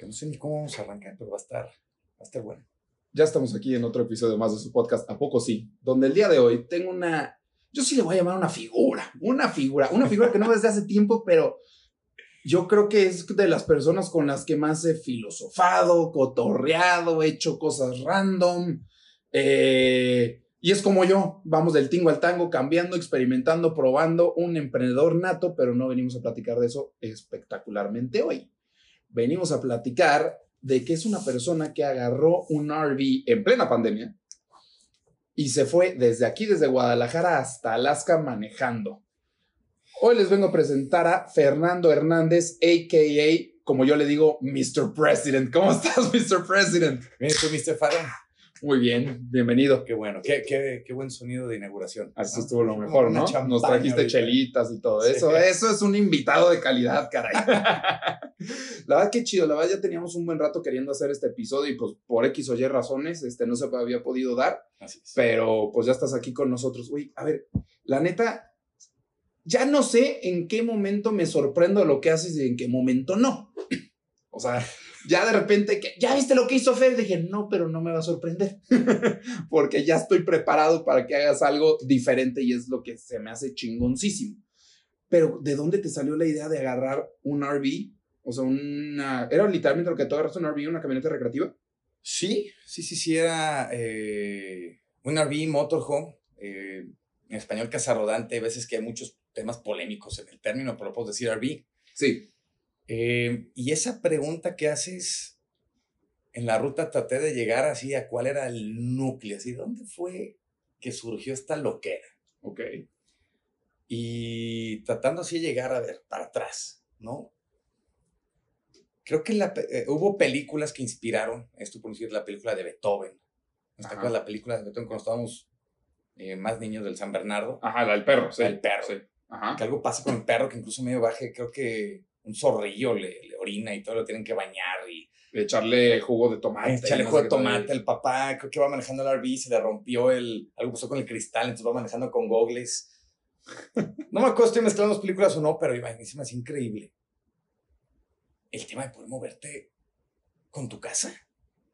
que no sé ni cómo vamos a arrancar, pero va a estar, va a estar bueno. Ya estamos aquí en otro episodio más de su podcast, ¿A poco sí? Donde el día de hoy tengo una, yo sí le voy a llamar una figura, una figura, una figura que no desde hace tiempo, pero yo creo que es de las personas con las que más he filosofado, cotorreado, hecho cosas random. Eh, y es como yo, vamos del tingo al tango, cambiando, experimentando, probando, un emprendedor nato, pero no venimos a platicar de eso espectacularmente hoy venimos a platicar de que es una persona que agarró un RV en plena pandemia y se fue desde aquí, desde Guadalajara hasta Alaska manejando. Hoy les vengo a presentar a Fernando Hernández, a.k.a., como yo le digo, Mr. President. ¿Cómo estás, Mr. President? Bien, tú, Mr. Faro. Muy bien, bienvenido. Qué bueno, qué, qué, qué buen sonido de inauguración. Así estuvo lo mejor, ¿no? Nos trajiste chelitas y todo eso. Eso es un invitado de calidad, caray. la verdad, qué chido. La verdad, ya teníamos un buen rato queriendo hacer este episodio y pues por X o Y razones este, no se había podido dar. Así es. Pero pues ya estás aquí con nosotros. Uy, a ver, la neta, ya no sé en qué momento me sorprendo lo que haces y en qué momento no. O sea, ya de repente, que, ¿ya viste lo que hizo Fer? Dije, no, pero no me va a sorprender, porque ya estoy preparado para que hagas algo diferente y es lo que se me hace chingoncísimo. Pero, ¿de dónde te salió la idea de agarrar un RV? O sea, una... ¿Era literalmente lo que tú agarraste un RV, una camioneta recreativa? Sí, sí, sí, sí, era eh, un RV motorhome, eh, en español casa rodante, a veces que hay muchos temas polémicos en el término, pero puedo decir RV. Sí. Eh, y esa pregunta que haces en la ruta traté de llegar así a cuál era el núcleo, así, ¿dónde fue que surgió esta loquera? Ok. Y tratando así de llegar a ver para atrás, ¿no? Creo que la, eh, hubo películas que inspiraron, esto por decir la película de Beethoven. ¿Te acuerdas la película de Beethoven cuando estábamos eh, más niños del San Bernardo? Ajá, la del perro, sí. El perro. Sí. Ajá. Que algo pasa con el perro que incluso medio baje, creo que un zorrillo le, le, orina y todo, lo tienen que bañar y... Echarle jugo de tomate. Echarle jugo de tomate. El papá creo que va manejando el RV, se le rompió el... Algo pasó con el cristal, entonces va manejando con gogles. No me acuerdo si estoy mezclando las películas o no, pero me es increíble. El tema de poder moverte con tu casa.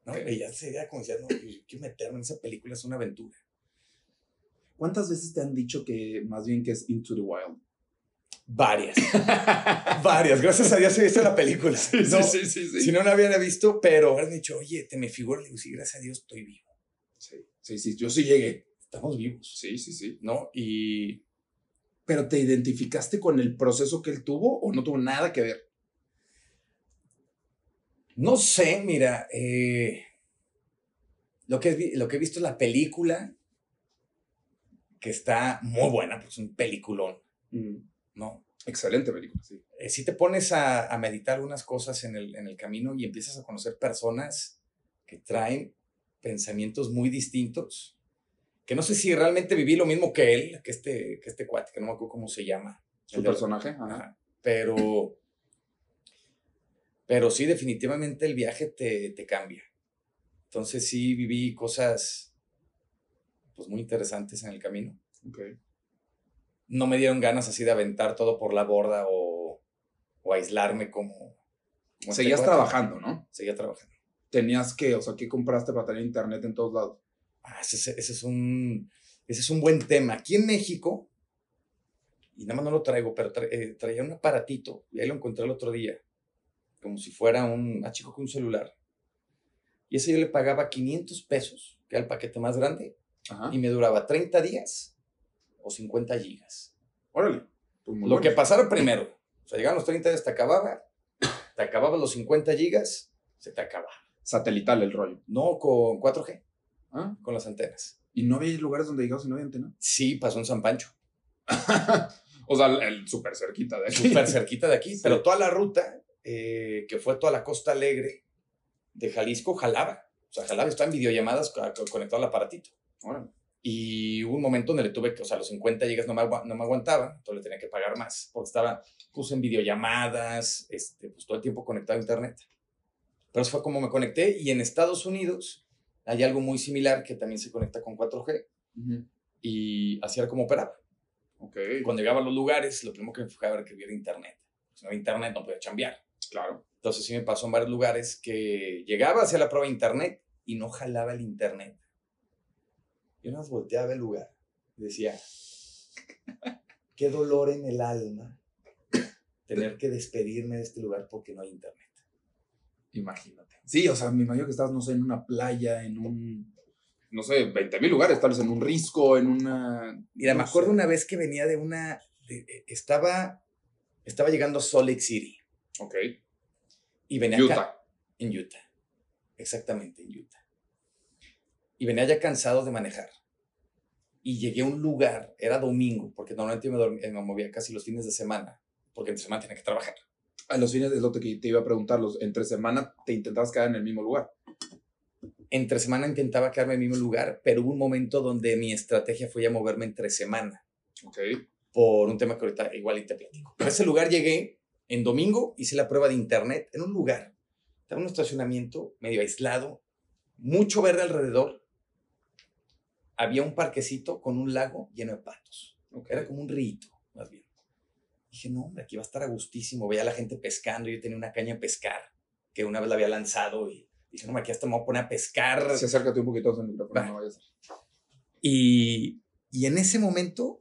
¿no? Y ya sería como decía, no, yo quiero meterme en esa película, es una aventura. ¿Cuántas veces te han dicho que más bien que es Into the Wild? Varias. Varias. Gracias a Dios he visto la película. Sí, no, sí, sí, sí, Si no la había visto, pero han dicho, oye, te me figuro. Le digo, sí, gracias a Dios estoy vivo. Sí, sí, sí. Yo sí llegué. Estamos vivos. Sí, sí, sí. ¿No? Y. ¿Pero te identificaste con el proceso que él tuvo o no tuvo nada que ver? No sé, mira. Eh, lo, que, lo que he visto en la película, que está muy buena, pues un peliculón. Mm. ¿No? Excelente película, sí. Eh, si te pones a, a, meditar algunas cosas en el, en el camino y empiezas a conocer personas que traen pensamientos muy distintos, que no sé si realmente viví lo mismo que él, que este, que este cuate, que no me acuerdo cómo se llama. ¿Su personaje? Ajá. Ajá. Pero, pero sí, definitivamente el viaje te, te cambia. Entonces sí viví cosas pues muy interesantes en el camino. Okay no me dieron ganas así de aventar todo por la borda o, o aislarme como... como Seguías este trabajando, ¿no? Seguía trabajando. Tenías que, o sea, ¿qué compraste para tener internet en todos lados? Ah, ese, ese, es un, ese es un buen tema. Aquí en México, y nada más no lo traigo, pero tra, eh, traía un aparatito, y ahí lo encontré el otro día, como si fuera un, más chico que un celular. Y ese yo le pagaba 500 pesos, que era el paquete más grande, Ajá. y me duraba 30 días o 50 gigas. Órale. Pues lo bueno. que pasara primero. O sea, llegaban los 30 días, te acababa, te acababa los 50 gigas, se te acababa. Satelital el rollo. No, con 4G. ¿Ah? Con las antenas. ¿Y no había lugares donde llegabas y no había antena? Sí, pasó en San Pancho. o sea, el súper cerquita de aquí. Súper cerquita de aquí. Sí. Pero toda la ruta, eh, que fue toda la costa alegre de Jalisco, jalaba. O sea, jalaba, estaba en videollamadas conectado al aparatito. Órale. Y hubo un momento donde le tuve que, o sea, los 50 gigas no me, no me aguantaba, entonces le tenía que pagar más, porque estaba, puse en videollamadas, este, pues todo el tiempo conectado a internet. Pero eso fue como me conecté, y en Estados Unidos hay algo muy similar que también se conecta con 4G, uh -huh. y así era como operaba. Okay. Cuando llegaba a los lugares, lo primero que me enfocaba era que hubiera internet. Si no había internet, no podía chambear. Claro. Entonces sí me pasó en varios lugares que llegaba hacia la prueba de internet y no jalaba el internet. Yo más volteaba el lugar y decía, qué dolor en el alma tener que despedirme de este lugar porque no hay internet. Imagínate. Sí, o sea, me imagino que estás, no sé, en una playa, en un, no sé, 20 mil lugares, tal vez en un risco, en una... Mira, no me acuerdo sé. una vez que venía de una, de- eh, estaba, estaba llegando a Salt Lake City Ok. y venía acá- Utah. En Utah. Exactamente, en Utah. Y venía ya cansado de manejar. Y llegué a un lugar, era domingo, porque normalmente yo me, dormía- me movía casi los fines de semana, porque entre semana tenía que trabajar. A los fines es lo que te iba a preguntar, los, entre semana te intentabas quedar en el mismo lugar. Entre semana intentaba quedarme en el mismo lugar, pero hubo un momento donde mi estrategia fue ya moverme entre semana, Ok. por un tema que ahorita igual y te platico. A ese lugar llegué en domingo, hice la prueba de internet en un lugar. Estaba en un estacionamiento medio aislado, mucho verde alrededor. Había un parquecito con un lago lleno de patos. Ok. Era como un rito, más bien. Dije, no, hombre, aquí va a estar a gustísimo. Veía a la gente pescando. Yo tenía una caña de pescar que una vez la había lanzado y dije, no, hombre, aquí hasta me voy a poner a pescar. Sí, acércate un poquito al micrófono, no vayas. Y, y en ese momento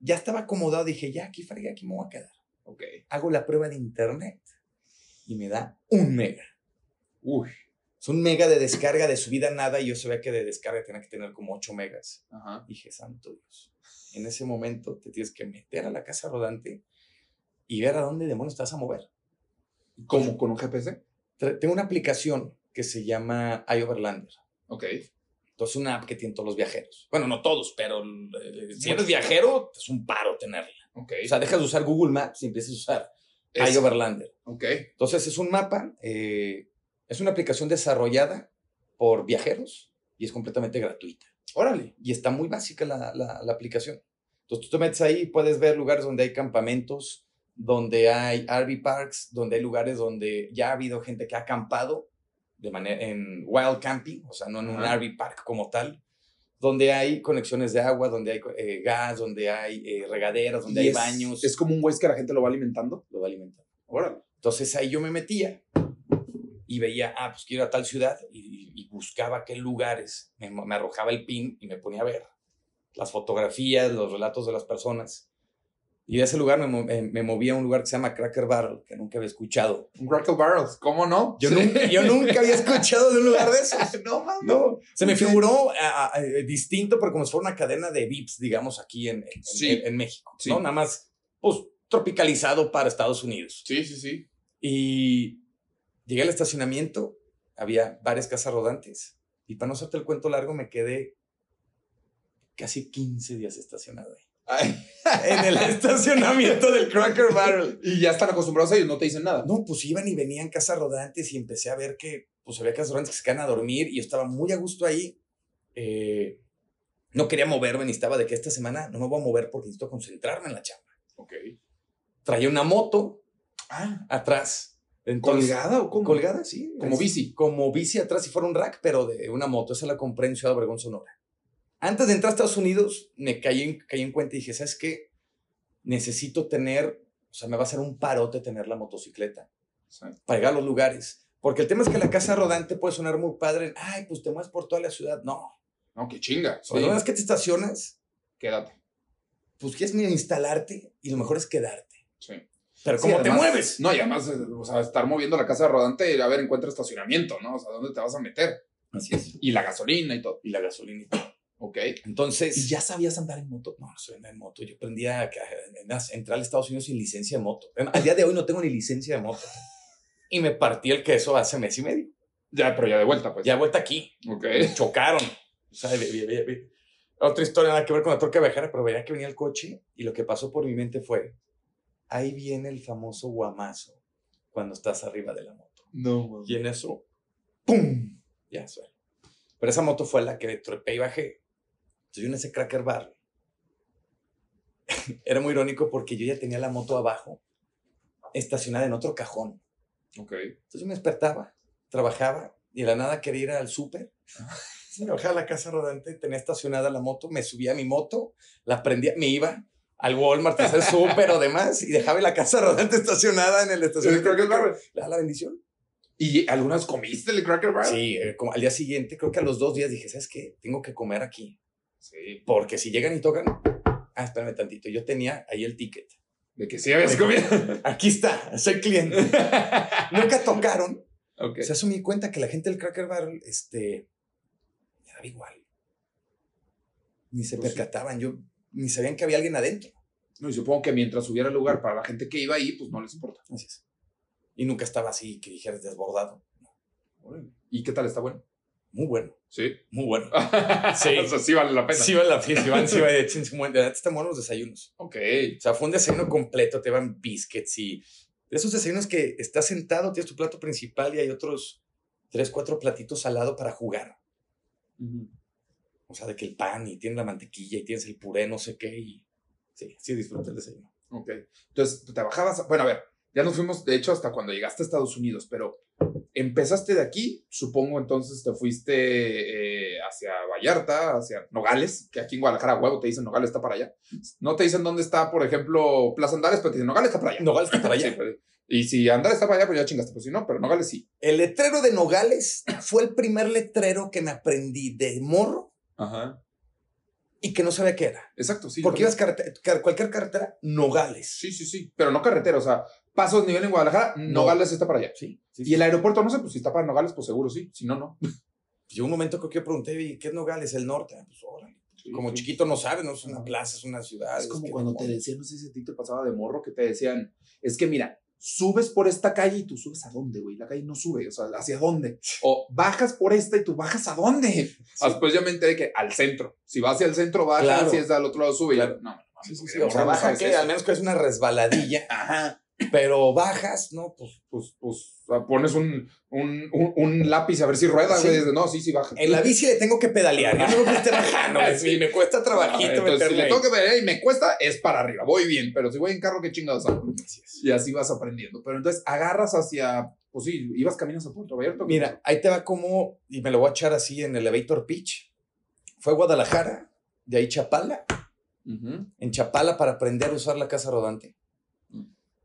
ya estaba acomodado. Dije, ya, aquí fregué, aquí me voy a quedar. Ok. Hago la prueba de internet y me da un mega. Uy. Es un mega de descarga de subida nada y yo sabía que de descarga tenía que tener como 8 megas. Ajá. Dije, santo Dios. En ese momento te tienes que meter a la casa rodante y ver a dónde demonios vas a mover. ¿Cómo? ¿Con un GPS? Tengo una aplicación que se llama iOverlander. Ok. Entonces, una app que tienen todos los viajeros. Bueno, no todos, pero eh, si eres viajero, es un paro tenerla. Ok. O sea, dejas de usar Google Maps y empiezas a usar Es- iOverlander. Ok. Entonces, es un mapa, eh, es una aplicación desarrollada por viajeros y es completamente gratuita. Órale. Y está muy básica la, la- la aplicación. Entonces, tú te metes ahí y puedes ver lugares donde hay campamentos, donde hay RV parks, donde hay lugares donde ya ha habido gente que ha acampado de manera en wild camping, o sea, no en un Ajá. RV park como tal, donde hay conexiones de agua, donde hay eh, gas, donde hay eh, regaderas, donde hay es- baños, Es como un güey que la gente lo va alimentando. lo va alimentando. Órale. Entonces ahí yo me metía y veía, ah, pues quiero ir a tal ciudad y, y buscaba qué lugares, me, me arrojaba el pin y me ponía a ver las fotografías, los relatos de las personas. Y de ese lugar me, me, me movía a un lugar que se llama Cracker Barrel, que nunca había escuchado. Un Crackle Barrels. ¿Cómo no? Yo, Sí. nunca, yo nunca había escuchado de un lugar de esos. no mames. No, se me figuró a- a- a- distinto, pero como si fuera una cadena de VIPs, digamos, aquí en, en, Sí. en- en México. Sí. ¿no? Nada más, pues, tropicalizado para Estados Unidos. Sí, sí, sí. Y llegué al estacionamiento, había varias casas rodantes. Y para no hacerte el cuento largo, me quedé casi 15 días estacionado ahí. Ay, En el estacionamiento del Cracker Barrel. y ya están acostumbrados a ellos, no te dicen nada. No, pues iban y venían casas rodantes y empecé a ver que pues había casas rodantes que se quedan a dormir y yo estaba muy a gusto ahí. Eh, no quería moverme, ni estaba de que esta semana no me voy a mover porque necesito concentrarme en la chamba. Ok. Traía una moto Ah, atrás. Entonces, ¿colgada o cómo? Colgada, sí. Como Es- bici. Como bici atrás, si fuera un rack, pero de una moto. Esa la compré en Ciudad Obregón, Sonora. Antes de entrar a Estados Unidos, me caí en, caí en cuenta y dije, ¿sabes qué? Necesito tener, o sea, me va a hacer un parote tener la motocicleta Sí. para llegar a los lugares. Porque el tema es que la casa rodante puede sonar muy padre. Ay, pues te mueves por toda la ciudad. No. No, qué chinga. Sí. Una vez que te estacionas, Quédate. pues quieres instalarte y lo mejor es quedarte. Sí. Pero Sí, ¿cómo te además- mueves? No, y además, o sea, estar moviendo la casa rodante, a ver, encuentra estacionamiento, ¿no? O sea, ¿dónde te vas a meter? Así es. Y la gasolina y todo. Y la gasolina. y todo. Ok. Entonces... ¿Y ya sabías andar en moto? No, no soy en moto. Yo aprendí a, a- a entrar a Estados Unidos sin licencia de moto. Al día de hoy no tengo ni licencia de moto. Y me partí el queso hace mes y medio. Ya, pero ya de vuelta, pues. Ya vuelta aquí. Ok. Me chocaron. O sea, ve- ve- ve- otra historia nada que ver con la torca viajera, pero veía que venía el coche y lo que pasó por mi mente fue, ahí viene el famoso guamazo cuando estás arriba de la moto. No, mames. Y en eso, ¡pum! Ya suena. Pero esa moto fue la que trepé y bajé. Entonces yo en ese cracker bar. Era muy irónico porque yo ya tenía la moto abajo, estacionada en otro cajón. Ok. Entonces yo me despertaba, trabajaba y de la nada quería ir al súper. Entonces me bajaba a la casa rodante, tenía estacionada la moto, me subía a mi moto, la prendía, me iba al Walmart a hacer súper o demás y dejaba la casa rodante estacionada en el estacionamiento. ¿El Cracker Barrel? Le da la bendición. ¿Y algunas comiste el Cracker Barrel? Sí, eh, como al día siguiente, creo que a los dos días dije, ¿sabes qué? Tengo que comer aquí. Sí. Porque si llegan y tocan, ah, espérame tantito, yo tenía ahí el ticket. De que sí habías comido. Aquí está, soy cliente. Nunca tocaron. ok. O sea, eso me di cuenta que la gente del Cracker Barrel, este, le daba igual. Ni se Pues sí. percataban, yo ni sabían que había alguien adentro. No, y supongo que mientras hubiera lugar para la gente que iba ahí, pues no les importa. Así es. Y nunca estaba así, que dijeras desbordado. ¿Y qué tal? ¿Está bueno? Muy bueno, Sí. muy bueno. sí. o sea, sí vale la pena. Sí, vale la Iván, sí, vale, de chin, sí, de verdad están buenos los desayunos. Ok. O sea, fue un desayuno completo, te van biscuits y de esos desayunos que estás sentado, tienes tu plato principal y hay otros tres, cuatro platitos al lado para jugar. O sea, de que el pan y tienes la mantequilla y tienes el puré, no sé qué. Y sí, sí disfruté el desayuno. Ok. Entonces, te bajabas. Bueno, a ver, ya nos fuimos, de hecho, hasta cuando llegaste a Estados Unidos, pero empezaste de aquí, supongo entonces te fuiste eh, hacia Vallarta, hacia Nogales, que aquí en Guadalajara, huevo, te dicen Nogales está para allá. No te dicen dónde está, por ejemplo, Plaza Andares, pero te dicen Nogales está para allá. Nogales está para allá. Sí, pero- y si Andares está para allá, pues ya chingaste, pues si no, pero Nogales sí. El letrero de Nogales fue el primer letrero que me aprendí de morro Ajá. y que no sabía qué era. Exacto, sí. Porque ibas carrete- car- cualquier carretera, Nogales. Sí, sí, sí. Pero no carretera, o sea, pasos nivel en Guadalajara, Nogales está para allá. Sí. sí, Y el aeropuerto, no sé, pues si está para Nogales, pues seguro sí. Si no, no. Yo un momento creo que yo pregunté, "¿Y ¿qué es Nogales? El norte. Ah, Pues órale. Como chiquito no sabes, no es una plaza, es una ciudad. Es como que cuando te decían, no sé si a ti te pasaba de morro, que te decían, es que mira, subes por esta calle y tú subes a dónde, güey. La calle no sube, o sea, ¿hacia dónde? O bajas por esta y tú bajas a dónde. Después yo me enteré que al centro. Si vas hacia el centro, bajas, Claro. si es al otro lado, sube. Claro. no, no, no, Sí, sí, sí, O sea, baja que al menos que es una resbaladilla. Ajá. Pero bajas, no, pues Pues, pues, sea, pones un, un, un, un lápiz a ver si rueda, Sí. güey. No, sí, sí, baja. en la bici le tengo que pedalear. Yo no me esté bajando. Sí. Me cuesta Ah, trabajito Entonces, si le tengo que ver y me cuesta, es para arriba. Voy bien, pero si voy en carro, qué chingados hago? Y así vas aprendiendo. Pero entonces agarras hacia, pues sí, ibas caminas a Puerto Vallarta. ¿o qué Mira, ahí te va como, y me lo voy a echar así en elevator pitch. Fue Guadalajara, de ahí Chapala. pasó? Ujú. En Chapala para aprender a usar la casa rodante. Mm.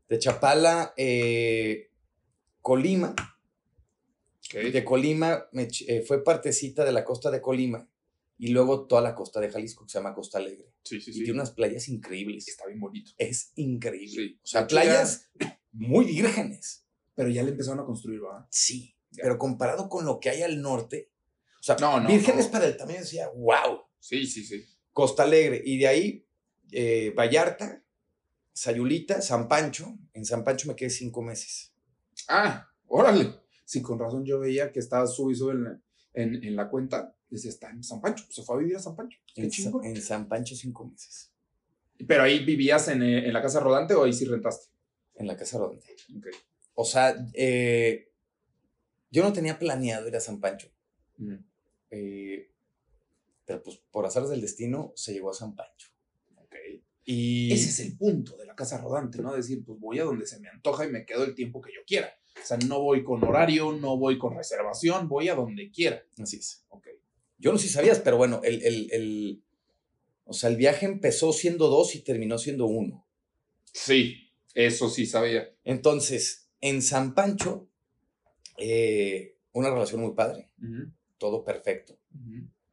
De Chapala, eh, Colima. Ok. De Colima me eh, fue partecita de la costa de Colima. Y luego toda la costa de Jalisco, que se llama Costa Alegre. Sí, sí, Y sí. tiene unas playas increíbles. Está bien bonito. Es increíble. Sí. O sea, ya- playas muy vírgenes. Pero ya le empezaron a construir, ¿verdad? Sí. Ya. Pero comparado con lo que hay al norte. O sea, No, no, vírgenes no. para el tamaño decía, wow. Sí, sí, sí. Costa Alegre. Y de ahí, eh, Vallarta, Sayulita, San Pancho. En San Pancho me quedé cinco meses. Ah, órale. Sí, con razón yo veía que estaba sube en la, en, en la cuenta. Decía, está en San Pancho. Se fue a vivir a San Pancho. Qué En, Sa- chingón. en San Pancho cinco meses. Pero ahí vivías en, eh, en la casa rodante o ahí sí rentaste. En la casa rodante. O sea, eh, yo no tenía planeado ir a San Pancho. Mm. eh, pero pues por azares del destino se llegó a San Pancho. Y Ese es el punto de la casa rodante, ¿no? Decir, pues voy a donde se me antoja y me quedo el tiempo que yo quiera. O sea, no voy con horario, no voy con reservación, voy a donde quiera. así es. Ok. Yo no sé si sabías, pero bueno, el, el, el- o sea, el viaje empezó siendo dos y terminó siendo uno. Sí, eso sí sabía. Entonces, en San Pancho, eh, una relación muy padre, todo perfecto,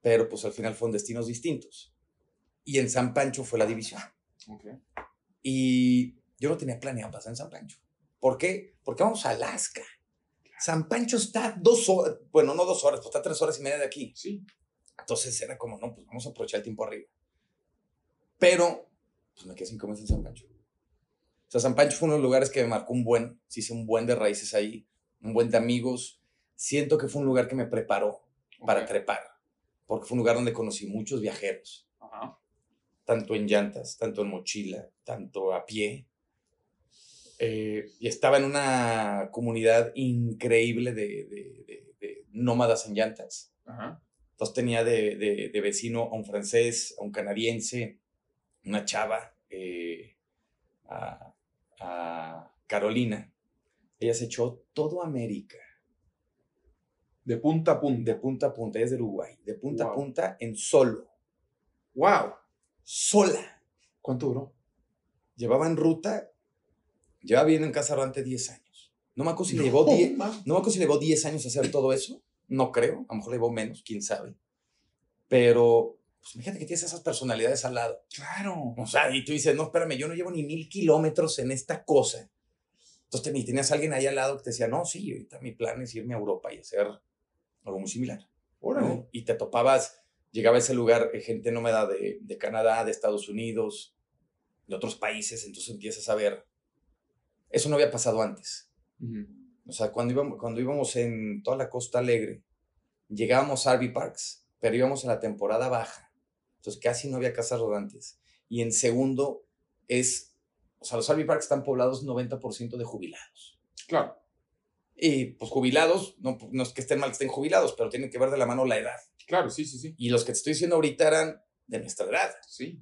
pero pues al final fueron destinos distintos. Y en San Pancho fue la división. Ok. Y yo no tenía planeado pasar en San Pancho. ¿Por qué? Porque vamos a Alaska. San Pancho está dos horas, bueno, no dos horas, pues está tres horas y media de aquí. Sí. Entonces era como, no, pues vamos a aprovechar el tiempo arriba. Pero, pues me quedé cinco meses en San Pancho. O sea, San Pancho fue uno de los lugares que me marcó un buen, sí hice un buen de raíces ahí, un buen de amigos. Siento que fue un lugar que me preparó para Ok. trepar, porque fue un lugar donde conocí muchos viajeros, Ajá. Tanto en llantas, tanto en mochila, tanto a pie. Eh, y estaba en una comunidad increíble de, de- de- de nómadas en llantas. Ajá. Entonces tenía de, vecino a un francés, a un canadiense, una chava, eh, a, a Carolina. Ella se echó todo América, De punta a punta. de punta a punta, es de Uruguay, de punta a punta en solo, ¡Wow! Sola. ¿Cuánto duró? llevaba en ruta, llevaba bien en casa rodante 10 años. No me acuerdo si le llevó 10, no me acuerdo si le llevó 10 años hacer todo eso. No creo, a lo mejor le llevó menos, quién sabe. Pero, pues imagínate que tienes esas personalidades al lado. Claro. O sea, y tú dices, no, espérame, yo no llevo ni mil kilómetros en esta cosa. Entonces te- tenías a alguien ahí al lado que te decía, no, sí, ahorita mi plan es irme a Europa y hacer algo muy similar. ¿no? Y te topabas, llegaba a ese lugar eh, gente nómada de, de Canadá, de Estados Unidos, de otros países, entonces empiezas a ver. Eso no había pasado antes. Ujú. O sea, cuando íbamos, cuando íbamos en toda la Costa Alegre, llegábamos a RV Parks, pero íbamos en la temporada baja. Entonces casi no había casas rodantes. Y en segundo es, o sea, los RV Parks están poblados 90% de jubilados. Claro. Y pues jubilados, no, no es que estén mal que estén jubilados, pero tienen que ver de la mano la edad. Claro, sí, sí, sí. Y los que te estoy diciendo ahorita eran de nuestra edad. Sí.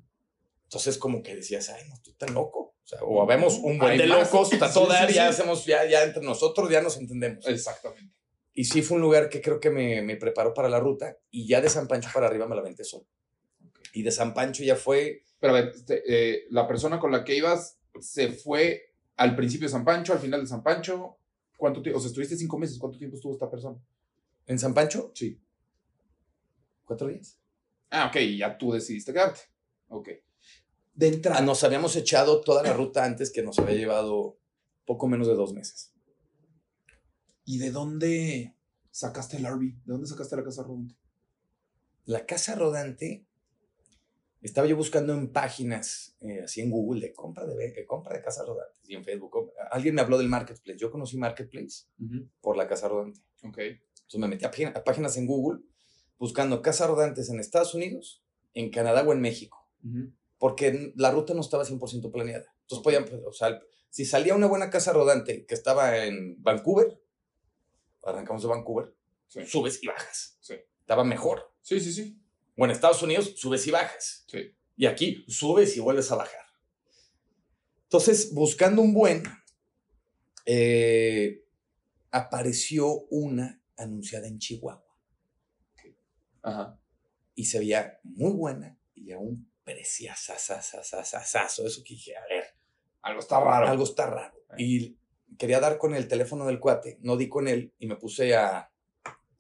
Entonces como que decías, ay, no estoy tan loco. O sea, o habemos un buen de más. locos, a Sí, toda sí, dar, ya sí. hacemos, ya, ya entre nosotros ya nos entendemos. Exactamente. Y sí fue un lugar que creo que me, me preparó para la ruta y ya de San Pancho para arriba me la aventé solo. Y de San Pancho ya fue, Pero a ver, este, eh, la persona con la que ibas se fue al principio de San Pancho, al final de San Pancho. ¿Cuánto tiempo? O sea, estuviste cinco meses. ¿Cuánto tiempo estuvo esta persona? en San Pancho, Sí. Cuatro días. Ah, ok, y ya tú decidiste quedarte. Ok. De entrada. Nos habíamos echado toda la ruta antes que nos había llevado poco menos de dos meses. ¿Y de dónde sacaste el RV? ¿De dónde sacaste la casa rodante? La casa rodante, estaba yo buscando en páginas, eh, así en Google, de compra de, de compra de casas rodantes y en Facebook. Alguien me habló del Marketplace. Yo conocí Marketplace por la casa rodante. Ok. Entonces me metí a páginas en Google buscando casas rodantes en Estados Unidos, en Canadá o en México, porque la ruta no estaba 100% planeada. Entonces podían, pues, o sea, si salía una buena casa rodante que estaba en Vancouver, arrancamos de Vancouver, Sí. subes y bajas. Sí. Estaba mejor. Sí, sí, sí. O en Estados Unidos, subes y bajas. Sí. Y aquí, subes y vuelves a bajar. Entonces, buscando un buen, eh, apareció una anunciada en Chihuahua. Ajá. y se veía muy buena y a un preciazazazazazazo. Eso que dije, a ver, Algo está raro. algo está raro. Y quería dar con el teléfono del cuate, no di con él y me puse a,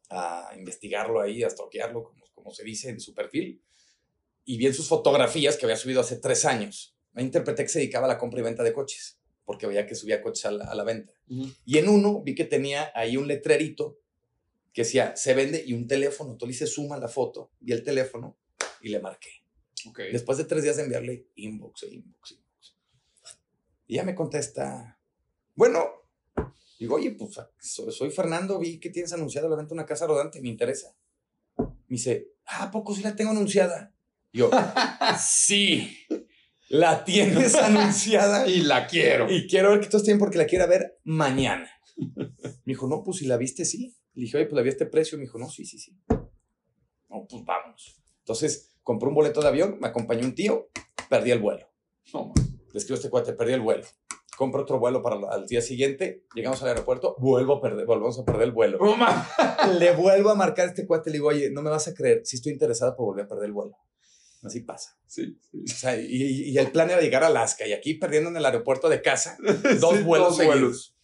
a investigarlo ahí, a stalkearlo, como, como se dice en su perfil. Y vi en sus fotografías que había subido hace tres años. Me interpreté que se dedicaba a la compra y venta de coches, porque veía que subía coches a la, a la venta. Ujú. Y en uno vi que tenía ahí un letrerito que decía, se vende y un teléfono. Entonces le hice suma la foto, vi el teléfono y le marqué. Después de tres días de enviarle inbox, inbox, inbox. Y ya me contesta, bueno, digo, oye, pues soy, Fernando, vi que tienes anunciado la venta de una casa rodante, me interesa. Me dice, ah, ¿a poco sí la tengo anunciada? Yo, sí, la tienes anunciada Y la quiero. y quiero ver que todos tienen porque la quiero ver mañana. Me dijo, no, pues si la viste, sí. Le dije, oye, pues la vi a este precio. Me dijo, no, sí, sí, sí. No, pues vamos. Entonces, compré un boleto de avión, me acompañó un tío, perdí el vuelo. No, man. Le escribo a este cuate, perdí el vuelo. Compro otro vuelo para al día siguiente, llegamos al aeropuerto, vuelvo a perder, volvemos a perder el vuelo. No. Le vuelvo a marcar a este cuate, le digo, oye, no me vas a creer, si estoy interesada por volver a perder el vuelo. Así pasa. Sí, sí. O sea, y, y el plan era llegar a Alaska y aquí perdiendo en el aeropuerto de casa dos Sí, vuelos dos seguidos. vuelos.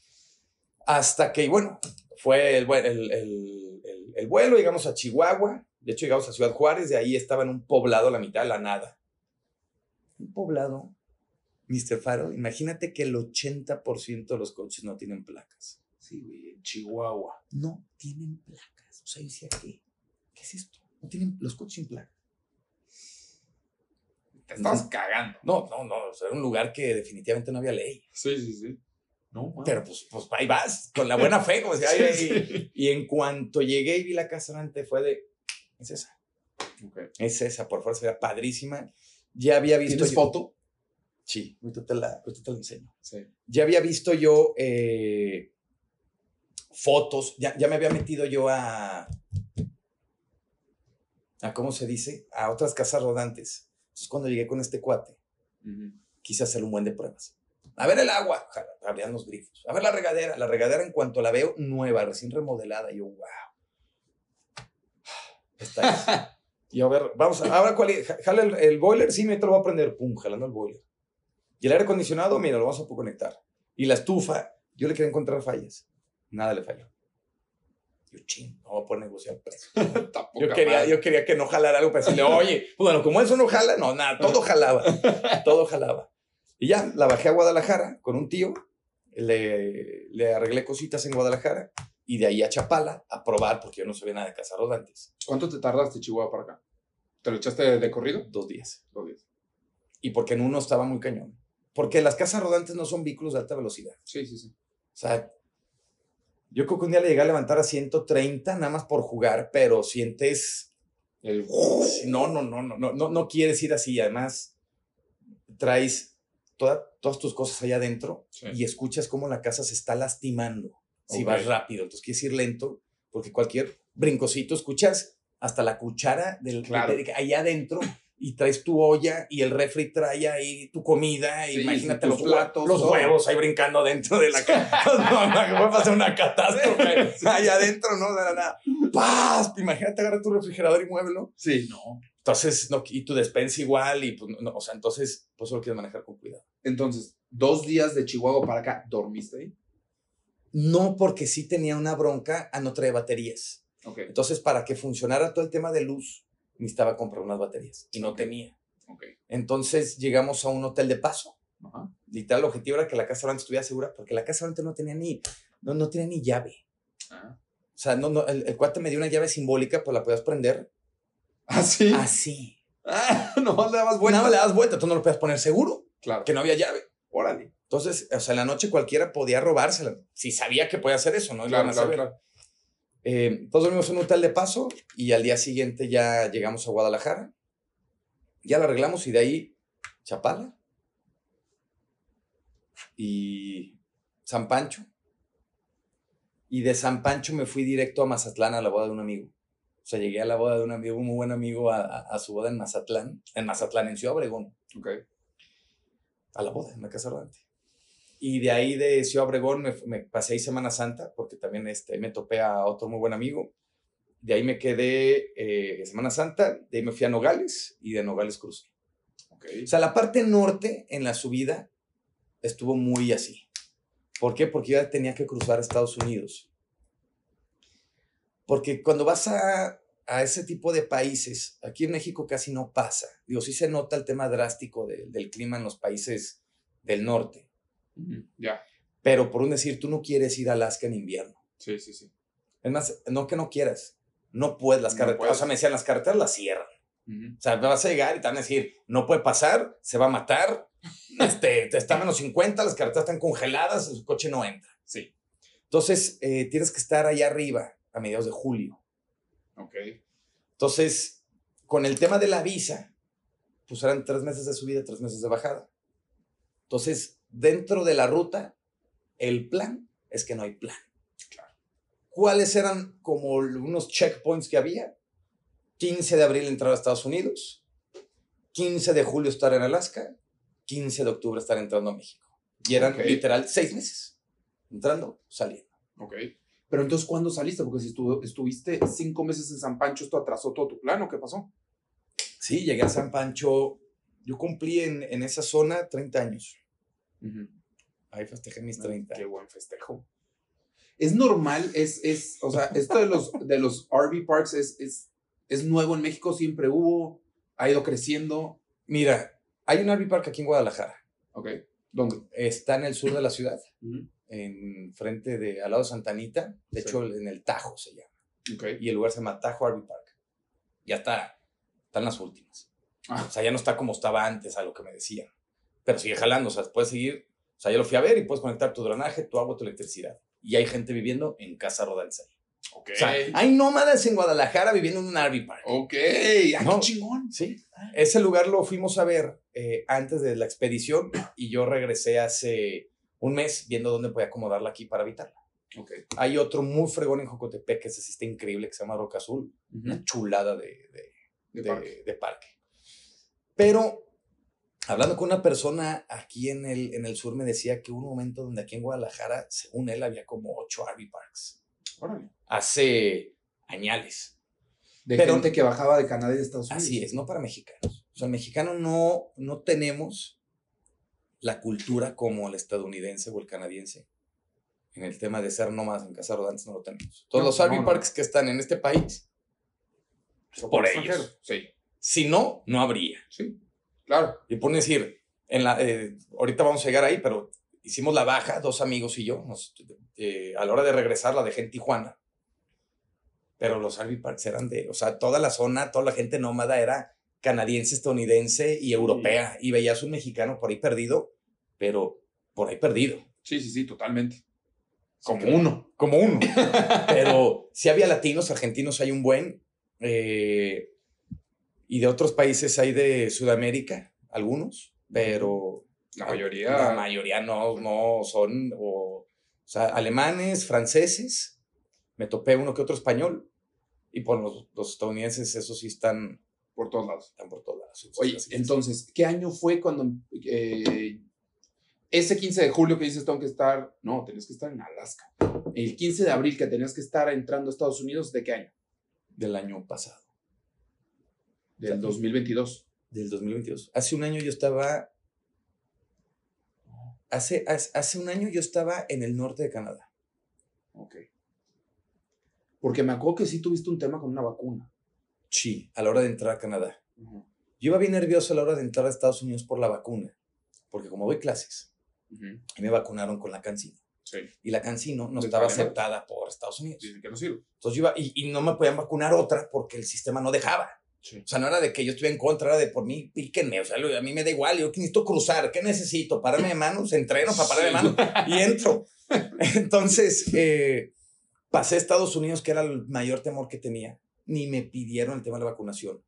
Hasta que, bueno, fue el, el, el- el- el vuelo, llegamos a Chihuahua, de hecho llegamos a Ciudad Juárez, de ahí estaba en un poblado a la mitad de la nada. Un poblado, Mr. Farrell, imagínate que el 80% de los coches no tienen placas. Sí, güey, en Chihuahua. No tienen placas. O sea, yo decía, ¿qué? ¿Qué es esto? No tienen los coches sin placas. Te estás cagando. No, no, no, o sea, era un lugar que definitivamente no había ley. Sí, sí, sí. No. Pero pues, pues ahí vas, con la buena fe, como decía. Sí, "Ay, sí. Y en cuanto llegué y vi la casa antes fue de, es esa, es esa, por fuerza, era padrísima. Ya había visto ¿Tienes yo- foto? Sí, ahorita te la, ahorita te la enseño. Sí. Ya había visto yo eh, fotos, ya, ya me había metido yo a, a, ¿cómo se dice? A otras casas rodantes. Entonces cuando llegué con este cuate, quise hacer un buen de pruebas. A ver el agua, abrían los grifos. A ver la regadera. La regadera, en cuanto la veo nueva, recién remodelada, yo, wow. Esta es. Y a ver, vamos a, ahora cuál es? Ja- jala el, el boiler, sí, me te lo voy a prender. Pum, jalando el boiler. Y el aire acondicionado, mira, lo vamos a conectar. Y la estufa, yo le quería encontrar fallas. Nada le falló. Yo, ching, no voy a poder negociar precio. yo, quería, yo quería que no jalara algo para decirle, oye, pues bueno, como eso no jala, no, nada, todo jalaba. todo jalaba. Y ya, la bajé a Guadalajara con un tío, le, le arreglé cositas en Guadalajara y de ahí a Chapala a probar, porque yo no sabía nada de cazar rodantes. ¿Cuánto te tardaste, Chihuahua, para acá? ¿Te lo echaste de, corrido? Dos días. Dos días. Y porque en uno estaba muy cañón. Porque las casas rodantes no son vehículos de alta velocidad. Sí, sí, sí. O sea, yo creo que un día le llegué a levantar a 130 nada más por jugar, pero sientes... El... No, no, no, no, no, no, no quieres ir así. Además, traes todas tus cosas allá adentro y escuchas cómo la casa se está lastimando si vas rápido. Entonces quieres ir lento porque cualquier brincocito escuchas hasta la cuchara del claro. allá adentro y traes tu olla y el refri trae ahí tu comida. imagínate los platos, los huevos ahí brincando dentro de la casa. no, a pasar una catástrofe allá adentro, ¿no? De la nada. ¡Paz! Imagínate agarrar tu refrigerador y muévelo. Sí, no. Entonces, no, y tu despensa igual, y pues, no, o sea, entonces, pues solo quieres manejar con cuidado. Entonces, dos días de Chihuahua para acá, ¿dormiste ahí? No, porque sí tenía una bronca a no traer baterías. Okay. Entonces, para que funcionara todo el tema de luz, necesitaba comprar unas baterías y no tenía. Okay. Entonces, llegamos a un hotel de paso. Ajá. Literal, el objetivo era que la casa antes estuviera segura, porque la casa antes no tenía ni, no, no tenía ni llave. Ah. O sea, no, no, el, cuate me dio una llave simbólica, pues la podías prender. ¿Así? Así. Ah, no le dabas vuelta. No le dabas vuelta, tú no lo podías poner seguro. Claro. Que no había llave. Órale. Entonces, o sea, en la noche cualquiera podía robársela. Si sabía que podía hacer eso, ¿no? Claro, claro, claro. Eh, todos dormimos en un hotel de paso y al día siguiente ya llegamos a Guadalajara. Ya la arreglamos y de ahí Chapala y San Pancho. Y de San Pancho me fui directo a Mazatlán a la boda de un amigo. O sea, llegué a la boda de un amigo, un muy buen amigo, a, a, su boda en Mazatlán, en Mazatlán, en Ciudad Obregón. Ok. A la boda, en la casa rodante. Y de ahí de Ciudad Obregón me, pasé ahí Semana Santa, porque también este, me topé a otro muy buen amigo. De ahí me quedé eh, Semana Santa, de ahí me fui a Nogales y de Nogales crucé. Okay. O sea, la parte norte en la subida estuvo muy así. ¿Por qué? Porque ya tenía que cruzar Estados Unidos. Porque cuando vas a, a ese tipo de países, aquí en México casi no pasa. Digo, sí se nota el tema drástico del clima en los países del norte ya. Pero por un decir, tú no quieres ir a Alaska en invierno. Sí, sí, sí. Es más, no que no quieras. No puedes las carreteras. O sea, me decían, las carreteras las cierran. O sea, vas a llegar y te van a decir, no puede pasar, se va a matar, este, está a menos 50, las carreteras están congeladas, su coche no entra. Sí. Entonces, eh, tienes que estar allá arriba a mediados de julio. Ok. Entonces, con el tema de la visa, pues eran tres meses de subida, tres meses de bajada. Entonces, dentro de la ruta, el plan es que no hay plan. ¿Cuáles eran como unos checkpoints que había? 15 de abril entrar a Estados Unidos, 15 de julio estar en Alaska, 15 de octubre estar entrando a México. Y eran literal seis meses, entrando, saliendo. Ok. Pero entonces, ¿cuándo saliste? Porque si estuviste cinco meses en San Pancho, ¿esto atrasó todo tu plan o qué pasó? Sí, llegué a San Pancho. Yo cumplí en, en esa zona 30 años. Ahí festejé mis 30. Qué buen festejo. Es normal, es, es, o sea, esto de los, de los RV parks es, es, es nuevo en México, siempre hubo, ha ido creciendo. Mira, hay un RV park aquí en Guadalajara. Ok. ¿Dónde? Está en el sur de la ciudad, en frente de, al lado de Santa Anita, de hecho en el Tajo se llama. Okay. Y el lugar se llama Tajo RV Park. Ya está, están las últimas. Ah. O sea, ya no está como estaba antes, a lo que me decían pero sigue jalando, o sea, puedes seguir, o sea, yo lo fui a ver y puedes conectar tu drenaje, tu agua, tu electricidad. Y hay gente viviendo en casa. Okay. O sea, hay nómadas en Guadalajara viviendo en un RV park. Ok, ah, qué chingón. Sí, ese lugar lo fuimos a ver eh, antes de la expedición y yo regresé hace un mes viendo dónde podía acomodarla aquí para habitarla. Okay. Hay otro muy fregón en Jocotepec que sí está increíble, que se llama Roca Azul. Una chulada de, de, de, de, parque. Pero hablando con una persona aquí en el, en el sur, me decía que hubo un momento donde aquí en Guadalajara, según él, había como ocho RV parks. Hace añales. De Pero, gente que bajaba de Canadá y de Estados Unidos. Así es, no para mexicanos. O sea, el mexicano no, no tenemos la cultura como el estadounidense o el canadiense. En el tema de ser nómadas en casa rodantes no lo tenemos. Todos No, los RV no, no. parks que están en este país, Son por ellos. Sí, si no, no habría. sí. Claro. Y por decir, en la, eh, ahorita vamos a llegar ahí, pero hicimos la baja, dos amigos y yo. nos- eh, a la hora de regresar, la dejé en Tijuana. Pero los RV parks eran de, o sea, toda la zona, toda la gente nómada era canadiense, estadounidense y europea. Y veías un mexicano por ahí perdido, pero por ahí perdido. Sí, sí, sí, totalmente. Como que- uno. Como uno. pero sí había latinos, argentinos hay un buen. eh, y de otros países hay de Sudamérica, algunos, pero La mayoría. la mayoría no, no son, o, o sea, alemanes, franceses, me topé uno que otro español, y por los, los estadounidenses, esos sí están, por todos lados. están por todos lados. Oye, entonces, ¿qué año fue cuando eh, ese 15 de julio que dices tengo que estar, no, tenías que estar en Alaska. El 15 de abril que tenías que estar entrando a Estados Unidos, ¿de qué año? Del año pasado, Del 2022. del 2022. Hace un año yo estaba, hace, hace, hace un año yo estaba en el norte de Canadá. Ok. Porque me acuerdo que sí tuviste un tema con una vacuna. Sí, a la hora de entrar a Canadá. Yo iba bien nervioso a la hora de entrar a Estados Unidos por la vacuna, porque como doy clases, y me vacunaron con la Cancino. Sí. Y la Cancino no estaba aceptada por Estados Unidos. Dicen que no sirve. Entonces yo iba, y, y no me podían vacunar otra porque el sistema no dejaba. Sí. O sea, no era de que yo estuviera en contra, era de por mí, píquenme. O sea, a mí me da igual, yo necesito cruzar, ¿qué necesito? Pararme de manos, entreno para pararme de manos y entro. Entonces, eh, pasé a Estados Unidos, que era el mayor temor que tenía. Ni me pidieron el tema de la vacunación.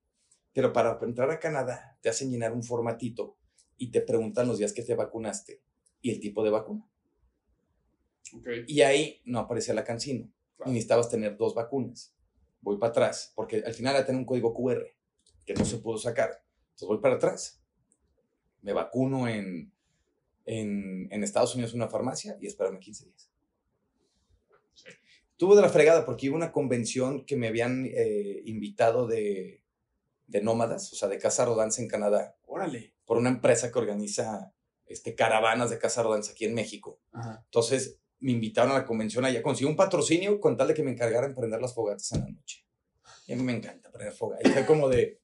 Pero para entrar a Canadá, te hacen llenar un formatito y te preguntan los días que te vacunaste y el tipo de vacuna. Ok. Y ahí no aparecía la cancino. Claro. Y necesitabas tener dos vacunas. Voy para atrás, porque al final era tener un código QR que no se pudo sacar. Entonces voy para atrás. Me vacuno en, en, en Estados Unidos en una farmacia y espérame 15 días. Sí. Tuvo de la fregada porque iba a una convención que me habían eh, invitado de, de nómadas, o sea, de casa rodanza en Canadá, Órale. por una empresa que organiza este, caravanas de casa rodanza aquí en México. Ajá. Entonces me invitaron a la convención allá. Conseguí un patrocinio con tal de que me encargaran prender las fogatas en la noche. Y a mí me encanta prender fogatas. Y fue como de,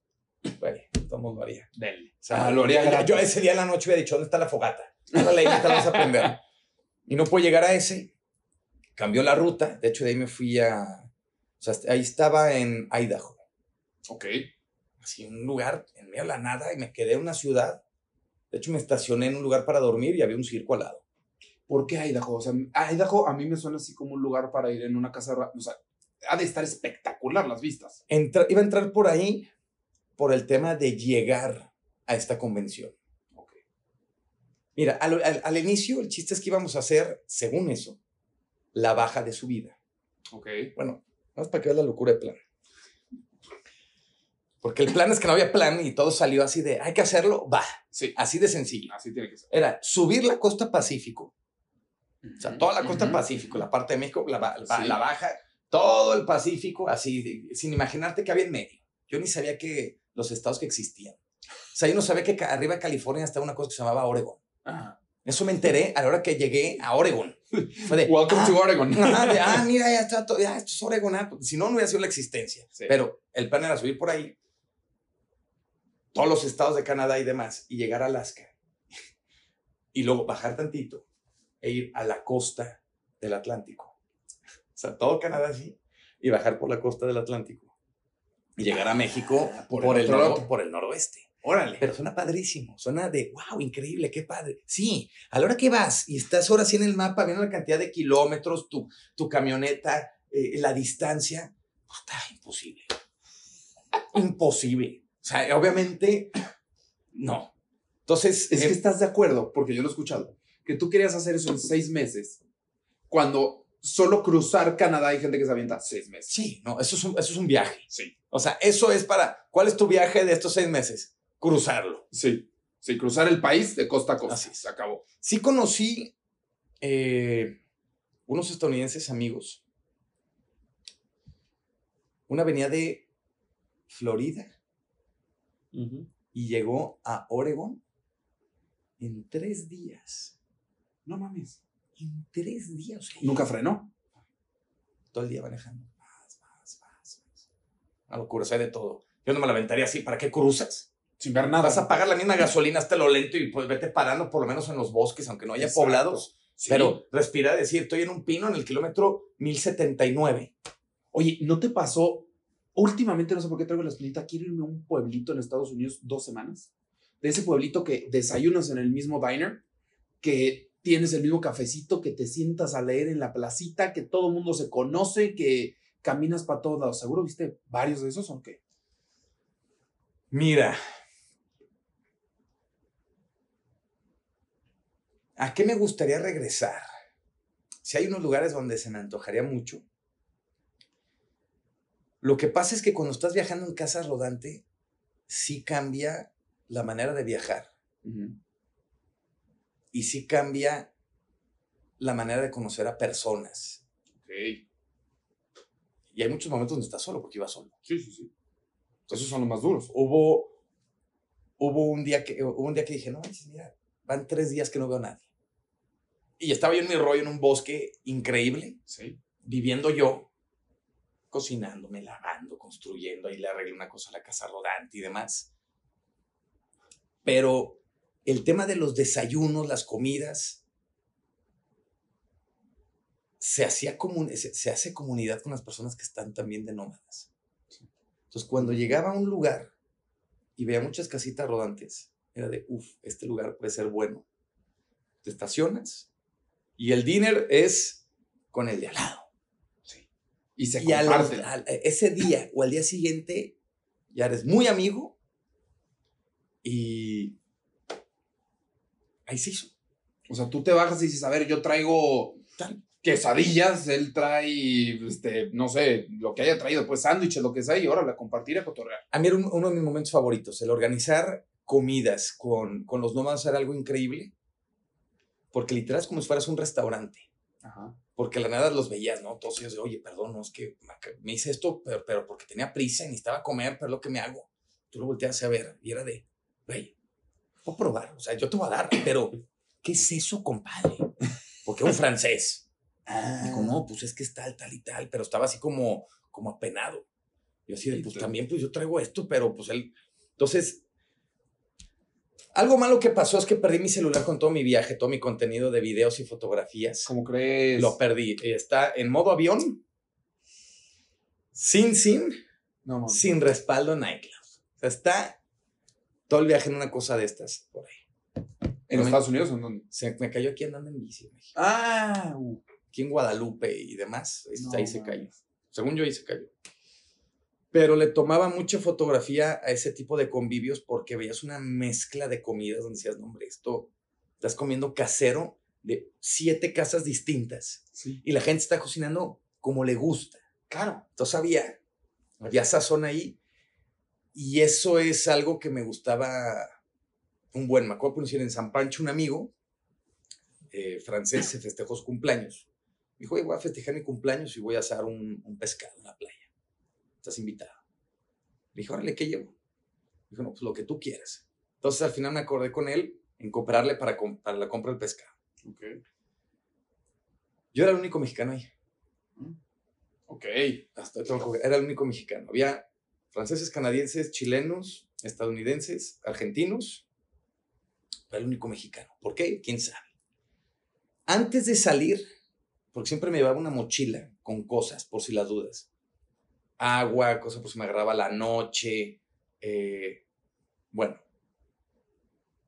güey, todo lo haría. Dele. O sea, Ah, lo haría yo- ese día en la noche hubiera dicho, ¿dónde está la fogata? Órale, ahí te la vas a prender. Y no puedo llegar a ese. Cambió la ruta. De hecho, de ahí me fui a... O sea, ahí estaba en Idaho. Ok. Así, un lugar en medio de la nada. Y me quedé en una ciudad. De hecho, me estacioné en un lugar para dormir y había un circo al lado. ¿Por qué Idaho? O sea, Idaho a mí me suena así como un lugar para ir en una casa. O sea, ha de estar espectacular las vistas. Entra- iba a entrar por ahí por el tema de llegar a esta convención. Ok. Mira, al, al- al inicio el chiste es que íbamos a hacer, según eso, la baja de subida. Ok. Bueno, más para que veas la locura de plan. Porque el plan es que no había plan y todo salió así de, hay que hacerlo, va, Sí. así de sencillo. Así tiene que ser. Era subir la costa Pacífico, o sea, toda la costa. Pacífico, la parte de México, la, ba- la- Sí. la baja, todo el Pacífico, así, de- sin imaginarte que había en medio. Yo ni sabía que los estados que existían. O sea, yo no sabía que arriba de California estaba una cosa que se llamaba Oregon. Ajá. Eso me enteré a la hora que llegué a Oregon. Fue de, Welcome ah, to Oregon. ajá, de, ah, mira, ya está todo, ya, esto es Oregon. ah, porque si no, no hubiera sido la existencia. Sí. Pero el plan era subir por ahí, todos los estados de Canadá y demás, y llegar a Alaska. Y luego bajar tantito e ir a la costa del Atlántico. O sea, todo Canadá así, y bajar por la costa del Atlántico. Y llegar a México por por, el nor- por el noroeste. Órale. Pero suena padrísimo, suena de, wow, increíble, qué padre. Sí, a la hora que vas y estás ahora sí en el mapa, viendo la cantidad de kilómetros, tu, tu camioneta, eh, la distancia, puta, imposible. Imposible. O sea, obviamente, no. Entonces, Es eh, que estás de acuerdo, porque yo lo he escuchado, que tú querías hacer eso en seis meses, cuando solo cruzar Canadá hay gente que se avienta seis meses. sí, no, eso es, un, eso es un viaje. Sí. O sea, eso es para, ¿cuál es tu viaje de estos seis meses? Cruzarlo. Sí. Sí, cruzar el país de costa a costa. Así. Se acabó. Sí conocí eh, unos estadounidenses amigos. Una venía de Florida y llegó a Oregon En tres días. No mames. En tres días. o sea, ¿Nunca frenó? todo el día manejando. Vas, vas, vas. Una locura, o sea, de todo. Yo no me la aventaría así. ¿Para qué cruzas? Sin ver nada. Vas a pagar la misma gasolina hasta lo lento y pues vete parando por lo menos en los bosques, aunque no haya Exacto. poblados. Sí. Pero respira, decir, estoy en un pino en el kilómetro 1079. Oye, ¿no te pasó? Últimamente, no sé por qué traigo la espinita, quiero irme a un pueblito en Estados Unidos dos semanas. De ese pueblito que desayunas en el mismo diner, que tienes el mismo cafecito, que te sientas a leer en la placita, que todo el mundo se conoce, que caminas para todos lados. ¿Seguro viste varios de esos o qué? Mira. ¿A qué me gustaría regresar? Si hay unos lugares donde se me antojaría mucho. Lo que pasa es que cuando estás viajando en casa rodante, sí cambia la manera de viajar y sí cambia la manera de conocer a personas. Ok. Y hay muchos momentos donde estás solo porque ibas solo. Sí, sí, sí. Esos son los más duros. Hubo, hubo, un día que, hubo un día que dije, no, mira, van tres días que no veo a nadie. Y estaba yo en mi rollo en un bosque increíble, Sí. viviendo yo, cocinándome, lavando, construyendo, ahí le arreglé una cosa a la casa rodante y demás. Pero el tema de los desayunos, las comidas, se, hacía comun- se, se hace comunidad con las personas que están también de nómadas. Entonces, cuando llegaba a un lugar y veía muchas casitas rodantes, era de, uff, este lugar puede ser bueno. Te estacionas y el dinner es con el de al lado. Sí. Y se Y comparten. al- ese día o al día siguiente ya eres muy amigo y ahí se hizo. O sea, tú te bajas y dices, a ver, yo traigo Tal. quesadillas, él trae, este, no sé, lo que haya traído, pues sándwiches, lo que sea, y ahora la compartir a cotorrear. A mí era un- uno de mis momentos favoritos, el organizar comidas con, con los nómadas era algo increíble, porque literal es como si fueras un restaurante. Ajá. porque la nada los veías, ¿no? Todos ellos de, oye, perdón, no, es que me hice esto, pero, pero porque tenía prisa y necesitaba comer, pero es lo que me hago. Tú lo volteas a ver y era de, güey, voy a probar, o sea, yo te voy a dar, pero, ¿qué es eso, compadre? Porque un francés. Dijo, no, pues es que es tal, tal y tal, pero estaba así como, como apenado. Yo así de, pues tú- también, pues yo traigo esto, pero pues él. Entonces, algo malo que pasó es que perdí mi celular con todo mi viaje, todo mi contenido de videos y fotografías. ¿Cómo crees? Lo perdí. Está en modo avión, sin SIM, No, sin respaldo en iCloud. O sea, está todo el viaje en una cosa de estas por ahí. ¿En me- Estados Unidos o en dónde? Se me cayó aquí andando en bici en México. Ah, uh, Aquí en Guadalupe y demás. Ahí- no ahí se cayó. Según yo, ahí se cayó. Pero le tomaba mucha fotografía a ese tipo de convivios porque veías una mezcla de comidas donde decías, no, hombre, esto estás comiendo casero de siete casas distintas Sí. y la gente está cocinando como le gusta. Claro. Entonces había, había sazón ahí y eso es algo que me gustaba un buen. Me acuerdo conocer en San Pancho un amigo eh, francés, se festejó su cumpleaños. Me dijo, voy a festejar mi cumpleaños y voy a asar un, un pescado en la playa. Estás invitado. Le dije, órale, ¿qué llevo? Dijo, no, pues lo que tú quieras. Entonces al final me acordé con él en comprarle para, com- para la compra del pescado. Ok. Yo era el único mexicano ahí. Ok. hasta era el único mexicano. Había franceses, canadienses, chilenos, estadounidenses, argentinos. Era el único mexicano. ¿Por qué? ¿Quién sabe? Antes de salir, porque siempre me llevaba una mochila con cosas, por si las dudas. Agua, cosas por si me agarraba la noche. eh, bueno,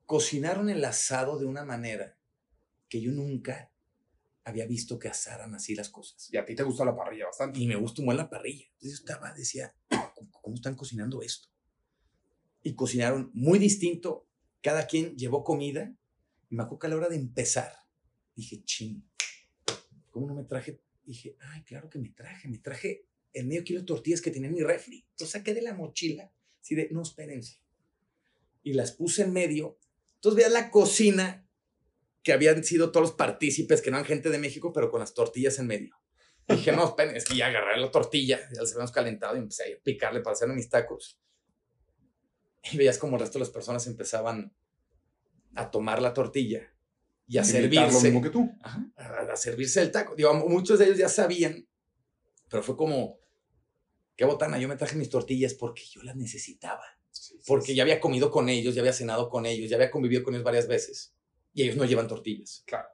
cocinaron el asado de una manera que yo nunca había visto que asaran así las cosas. Y a ti te gusta la parrilla bastante. Y me gusta buen la parrilla. Entonces yo estaba, decía, ¿cómo, cómo están cocinando esto? Y cocinaron muy distinto. Cada quien llevó comida. Y me acuerdo que a la hora de empezar, dije, ching, ¿cómo no me traje? Dije, ay, claro que me traje. Me traje el medio kilo de tortillas que tenía en mi refri. Entonces saqué de la mochila, así de, no, espérense. Y las puse en medio. Entonces veía la cocina que habían sido todos los partícipes, que no eran gente de México, pero con las tortillas en medio. Dije, no, esperen, es que ya agarré la tortilla, ya las habíamos calentado y empecé a picarle para hacerme mis tacos. Y veías como el resto de las personas empezaban a tomar la tortilla y a lo servirse. mismo que tú. Ajá, a, a servirse el taco. Digo, muchos de ellos ya sabían, pero fue como, qué botana, yo me traje mis tortillas porque yo las necesitaba. Porque ya había comido con ellos, ya había cenado con ellos, ya había convivido con ellos varias veces. Y ellos no llevan tortillas. Claro.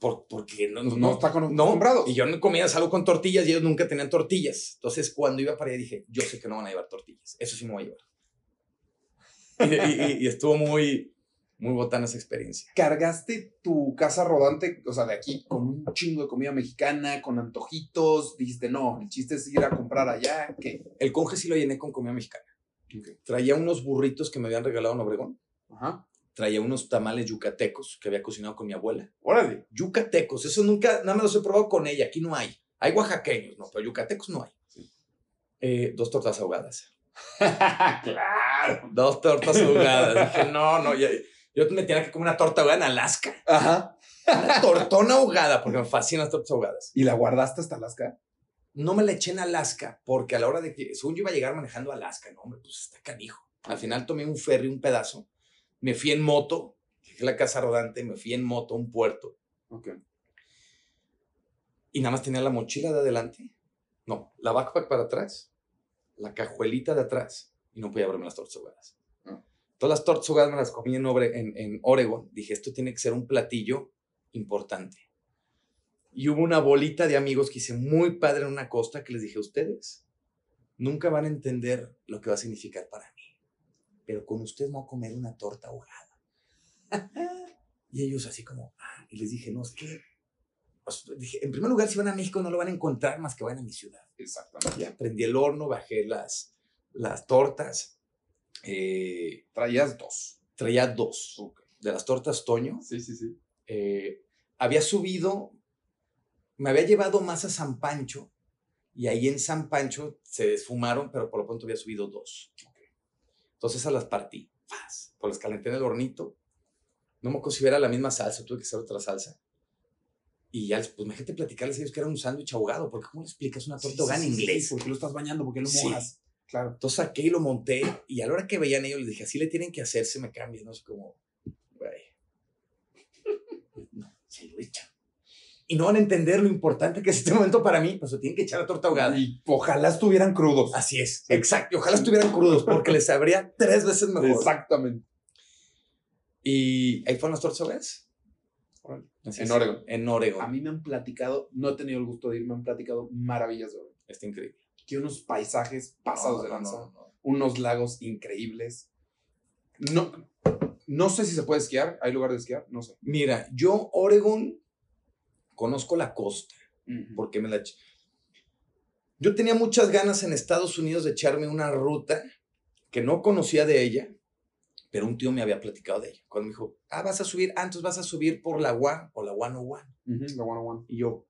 Por, porque no, No, no, está con- no, acostumbrado. y yo no comía algo con tortillas y ellos nunca tenían tortillas. Entonces, cuando iba para allá dije, yo sé que no van a llevar tortillas. Eso sí me voy a llevar. Y, y- y estuvo muy, muy botana esa experiencia. cargaste tu casa rodante, o sea, de aquí, con un chingo de comida mexicana, con antojitos, dijiste, no, el chiste es ir a comprar allá, ¿qué? El conge sí lo llené con comida mexicana. Traía unos burritos que me habían regalado en Obregón. Ajá. Traía unos tamales yucatecos que había cocinado con mi abuela. Órale. Yucatecos, eso nunca, nada más los he probado con ella. Aquí no hay. Hay oaxaqueños, no, pero yucatecos no hay. Eh, dos tortas ahogadas. claro. Dos tortas ahogadas. Dije, no, no, ya- yo me tenía que comer una torta ahogada en Alaska. Ajá. Una tortona ahogada, porque me fascinan las tortas ahogadas. ¿Y la guardaste hasta Alaska? No me la eché en Alaska, porque a la hora de que, según yo iba a llegar manejando a Alaska, no, hombre, pues está canijo. Al final tomé un ferry, un pedazo. Me fui en moto, dejé la casa rodante, me fui en moto a un puerto. Ok. y nada más tenía la mochila de adelante. No, la backpack para atrás, la cajuelita de atrás y no podía abrirme las tortas ahogadas. Todas las tortas ahogadas me las comí en, Obre- en, en Oregon. Dije, esto tiene que ser un platillo importante. Y hubo una bolita de amigos que hice muy padre en una costa que les dije, ustedes nunca van a entender lo que va a significar para mí. Pero con ustedes no voy a comer una torta ahogada. y ellos así como, ah, y les dije, no, es que pues, dije, en primer lugar, si van a México no lo van a encontrar más que vayan a mi ciudad. Exactamente. Ya prendí el horno, bajé las, las tortas. Eh, Traías dos. traía dos Ok. de las tortas Toño. Sí, sí, sí. eh, había subido, me había llevado más a San Pancho y ahí en San Pancho se desfumaron, pero por lo pronto había subido dos. Entonces esas las partí, ¡fas! pues las calenté en el hornito. No me acuerdo si era la misma salsa, tuve que hacer otra salsa. Y ya, pues me gente platicarles a ellos que era un sándwich ahogado, porque ¿cómo le explicas una torta ahogada en inglés? ¿Por qué lo estás bañando? ¿Por qué lo Sí. mojas? Claro. Entonces saqué y lo monté y a la hora que veían ellos les dije, así le tienen que hacer, se me cambia, no sé cómo, güey. No, se lo echan. Y no van a entender lo importante que es este momento para mí, pues se tienen que echar la torta ahogada. Y ojalá estuvieran crudos. Así es, exacto. y Ojalá estuvieran crudos porque les sabría tres veces mejor. Exactamente. Y ahí fueron las tortas ahogadas. Así En es, Oregon. En Oregon. A mí me han platicado, no he tenido el gusto de ir, me han platicado maravillas de Oregon. Está increíble. Que unos paisajes pasados de No, lanza, no, no. unos lagos increíbles. No, no sé si se puede esquiar, hay lugar de esquiar, no sé. Mira, yo Oregon conozco la costa. Por- porque me la. Yo tenía muchas ganas en Estados Unidos de echarme una ruta que no conocía de ella, pero un tío me había platicado de ella. Cuando me dijo, ah, vas a subir, entonces vas a subir por la One o la 101. Ujú, la 101. Y yo,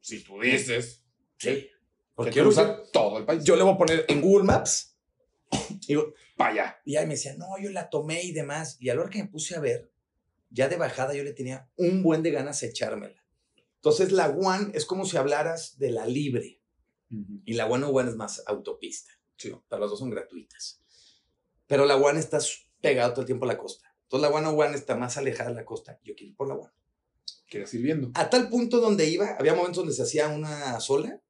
Si tú dices, sí. Porque que yo, cruza todo el país. yo le voy a poner en Google Maps. Y, digo, para allá. y ahí me decía, no, yo la tomé y demás. Y a la hora que me puse a ver, ya de bajada yo le tenía un buen de ganas de echármela. Entonces la One es como si hablaras de la libre. Y la One One es más autopista. Sí. Pero las dos son gratuitas. Pero la One está pegada todo el tiempo a la costa. Entonces la One One está más alejada de la costa. Yo quiero ir por la One. Quieres ir viendo. A tal punto donde iba, había momentos donde se hacía una sola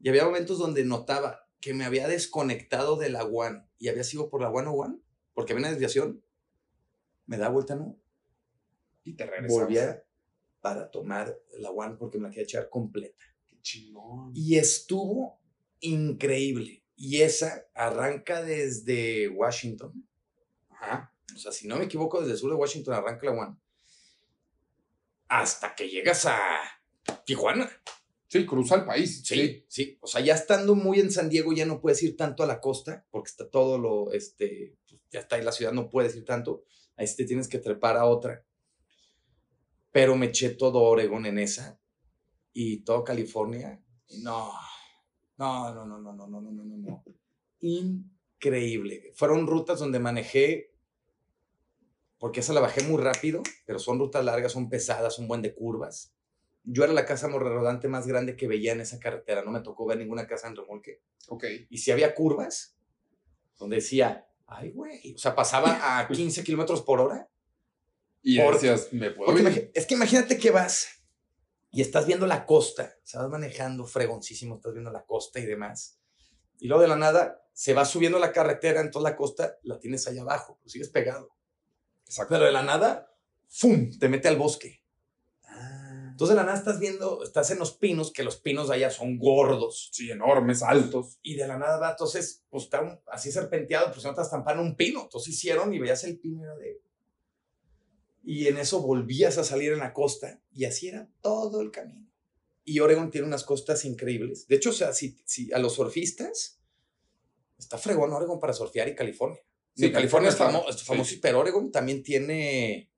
y había momentos donde notaba que me había desconectado de la One y había sido por la One One porque había una desviación. Me da vuelta, ¿no? Y te regresamos. Volvía para tomar la One porque me la quería echar completa. Qué chingón. Y estuvo increíble. Y esa arranca desde Washington. Ajá. O sea, si no me equivoco, desde el sur de Washington arranca la One. Hasta que llegas a Tijuana. Sí, cruza el país. Sí, sí. O sea, ya estando muy en San Diego, ya no puedes ir tanto a la costa, porque está todo lo, este, pues, ya está ahí la ciudad, no puedes ir tanto. Ahí sí te tienes que trepar a otra. Pero me eché todo Oregon en esa y todo California. no, no, no, no, no, no, no, no, no, no. Increíble. Fueron rutas donde manejé, porque esa la bajé muy rápido, pero son rutas largas, son pesadas, son buen de curvas. Yo era la casa rodante más grande que veía en esa carretera. No me tocó ver ninguna casa en remolque. Ok. Y si había curvas, donde decía, ay, güey. O sea, pasaba a 15 kilómetros por hora Y Por- decías, me puedo Porque ir? es que imagínate que vas y estás viendo la costa, o sea, vas manejando fregoncísimo, estás viendo la costa y demás. Y luego de la nada se va subiendo la carretera, entonces la costa la tienes allá abajo, pues sigues pegado. Exacto. Pero de la nada, ¡fum! te mete al bosque. Entonces de la nada estás viendo, estás en los pinos, que los pinos allá son gordos. sí, enormes, altos. Y de la nada va, entonces, pues está un- así serpenteado, pues no te estampando un pino. Entonces hicieron y veías el pino de... Y en eso volvías a salir en la costa y así era todo el camino. Y Oregon tiene unas costas increíbles. De hecho, o sea, si, si a los surfistas, está fregón Oregon para surfear y California. Sí, Sí, California es, California, famo- es sí. famoso, pero Oregon también tiene,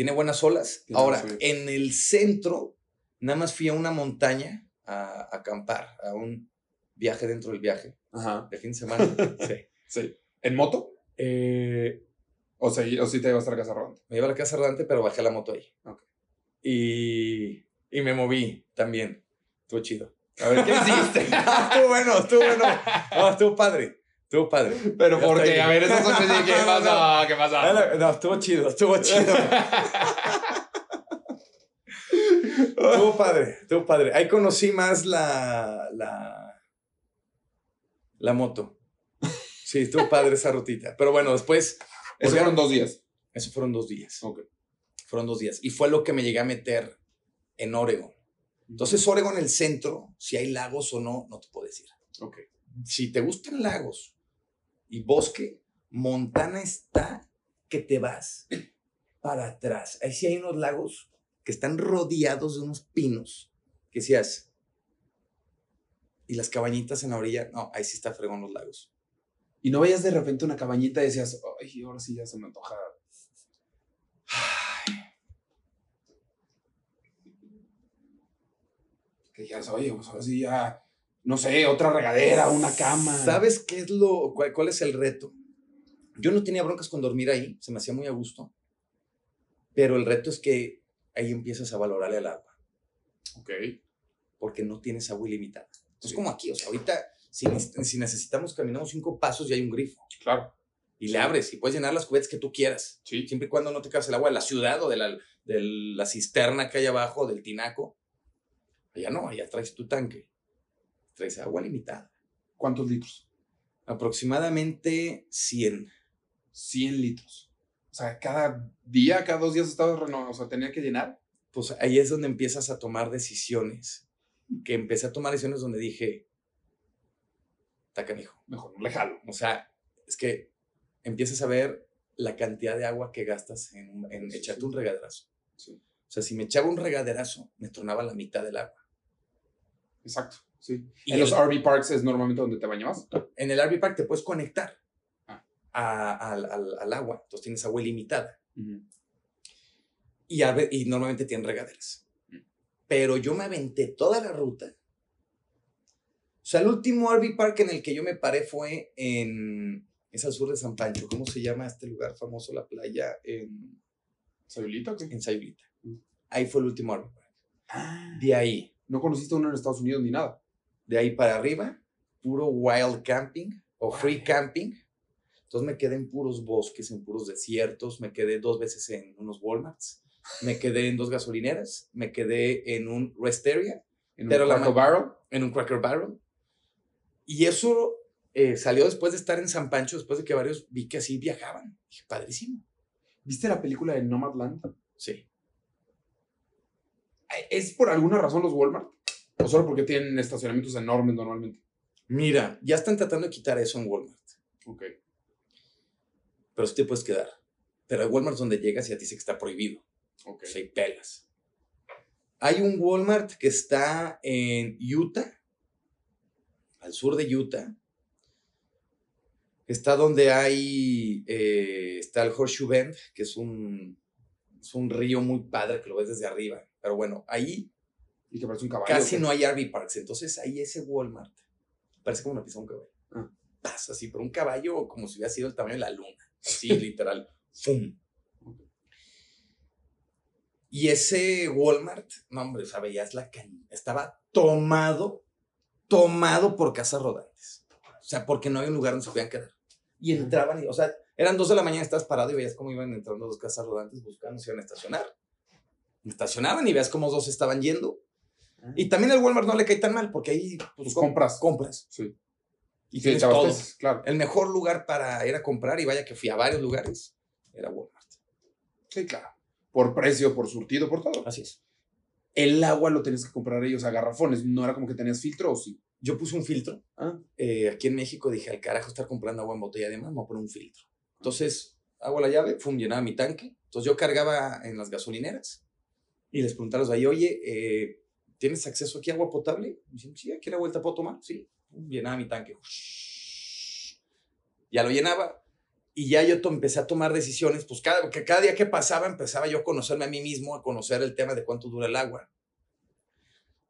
tiene buenas olas. Tiene Ahora, buenas en el centro, nada más fui a una montaña a, a acampar, a un viaje dentro del viaje, Ajá. de fin de semana. sí. Sí. ¿En moto? Eh, O sea, o sí te ibas a la casa rodante. me iba a la casa rodante, pero bajé la moto ahí. Ok. Y, y me moví también. Estuvo chido. A ver, ¿qué hiciste? estuvo bueno, estuvo bueno. No, estuvo padre. Estuvo padre. Pero Ya ¿por está qué? ahí. A ver, eso son ¿qué No, no, pasa? ¿Qué Ah, pasa? No, no, estuvo chido, estuvo chido. estuvo padre, estuvo padre. Ahí conocí más la, la, la moto. Sí, estuvo padre esa rutita. Pero bueno, después, Eso fueron dos días. eso fueron dos días. Ok. Fueron dos días. Y fue lo que me llegué a meter en Oregon. Entonces, Oregon, el centro, si hay lagos o no, no te puedo decir. Ok. Si te gustan lagos y bosque, Montana está que te vas para atrás. Ahí sí hay unos lagos que están rodeados de unos pinos. Que decías. Y las cabañitas en la orilla. No, ahí sí está fregón los lagos. Y no veías de repente una cabañita y decías, ay, ahora sí ya se me antoja. Que ya oye, pues ahora sí ya, no sé, otra regadera, una cama. ¿Sabes qué es lo, cuál, cuál es el reto? Yo no tenía broncas con dormir ahí, se me hacía muy a gusto. Pero el reto es que ahí empiezas a valorarle al agua, Ok. porque no tienes agua ilimitada. Es Sí. como aquí, o sea, ahorita si, ne- si necesitamos caminamos cinco pasos y hay un grifo. Claro. Y le abres y puedes llenar las cubetas que tú quieras. Sí. Siempre y cuando no te cabes el agua de la ciudad o de la, de la cisterna que hay abajo, del tinaco. Allá no, allá traes tu tanque. Traes agua limitada. ¿Cuántos litros? Aproximadamente 100. 100 litros. O sea, cada día, cada dos días estabas renovando, o sea, tenía que llenar. Pues ahí es donde empiezas a tomar decisiones. Que empecé a tomar decisiones donde dije, canijo. Mejor no le jalo. O sea, es que empiezas a ver la cantidad de agua que gastas en, en Sí, echarte sí. un regaderazo. Sí. O sea, si me echaba un regaderazo, me tronaba la mitad del agua. Exacto. Sí. Y en los RV parks es normalmente donde te bañabas. En el RV Park te puedes conectar Ah. a- al, al- al agua. Entonces tienes agua ilimitada. Y, a y normalmente tienen regaderas. Mm. Pero yo me aventé toda la ruta. O sea, el último RV Park en el que yo me paré fue en... Es al sur de San Pancho. ¿Cómo se llama este lugar famoso, la playa? En, ¿Sayulita o qué? en Sayulita. Mm. Ahí fue el último RV Park. Ah, De ahí, no conociste uno en Estados Unidos ni nada. De ahí para arriba, puro wild camping o free camping. Entonces me quedé en puros bosques, en puros desiertos, me quedé dos veces en unos Walmarts, me quedé en dos gasolineras, me quedé en un rest area, En Pero un Cracker Barrel. en un Cracker Barrel. Y eso eh, salió después de estar en San Pancho, después de que varios vi que así viajaban. Dije, padrísimo. ¿Viste la película de Nomadland? Sí. ¿Es por alguna razón los Walmart? ¿O solo porque tienen estacionamientos enormes normalmente? Mira, ya están tratando de quitar eso en Walmart, Ok. pero sí te puedes quedar. Pero hay Walmart donde llegas y a ti dice que está prohibido. Ok. O sea, hay pelas. Hay un Walmart que está en Utah, al sur de Utah. Está donde hay, eh, está el Horseshoe Bend, que es un, es un río muy padre que lo ves desde arriba. Pero bueno, ahí Y que parece un caballo. casi no hay RV parks. Entonces ahí ese Walmart parece como una pizza de un caballo. Ah. Pasa así, pero un caballo como si hubiera sido el tamaño de la luna. Así, literal. ¡Fum! Y ese Walmart, no hombre, o sea, veías la can- estaba tomado, tomado por casas rodantes. O sea, porque no había un lugar donde se podían quedar. Y entraban y, o sea, Eran dos de la mañana, estabas parado y veías cómo iban entrando dos casas rodantes buscando si iban a estacionar. Estacionaban y veías cómo dos estaban yendo. Y también al Walmart no le cae tan mal porque ahí pues, Pues com- compras. compras. Sí. Y tienes todo. abasteces, claro. El mejor lugar para ir a comprar, y vaya que fui a varios lugares, era Walmart. Sí, claro. Por precio, por surtido, por todo. Así es. El agua lo tenías que comprar ellos a garrafones. No era como que tenías filtro o sí. Yo puse un filtro. Ah. eh, aquí en México dije, al carajo estar comprando agua en botella de más, me voy a poner un filtro. Entonces, hago la llave, fum, llenaba mi tanque. Entonces yo cargaba en las gasolineras y les preguntaba ahí, oye, eh, ¿tienes acceso aquí a agua potable? Y dicen, sí, aquí a la vuelta puedo tomar. Sí, llenaba mi tanque. Ya lo llenaba y ya yo empecé a tomar decisiones, pues cada, que cada día que pasaba empezaba yo a conocerme a mí mismo, a conocer el tema de cuánto dura el agua.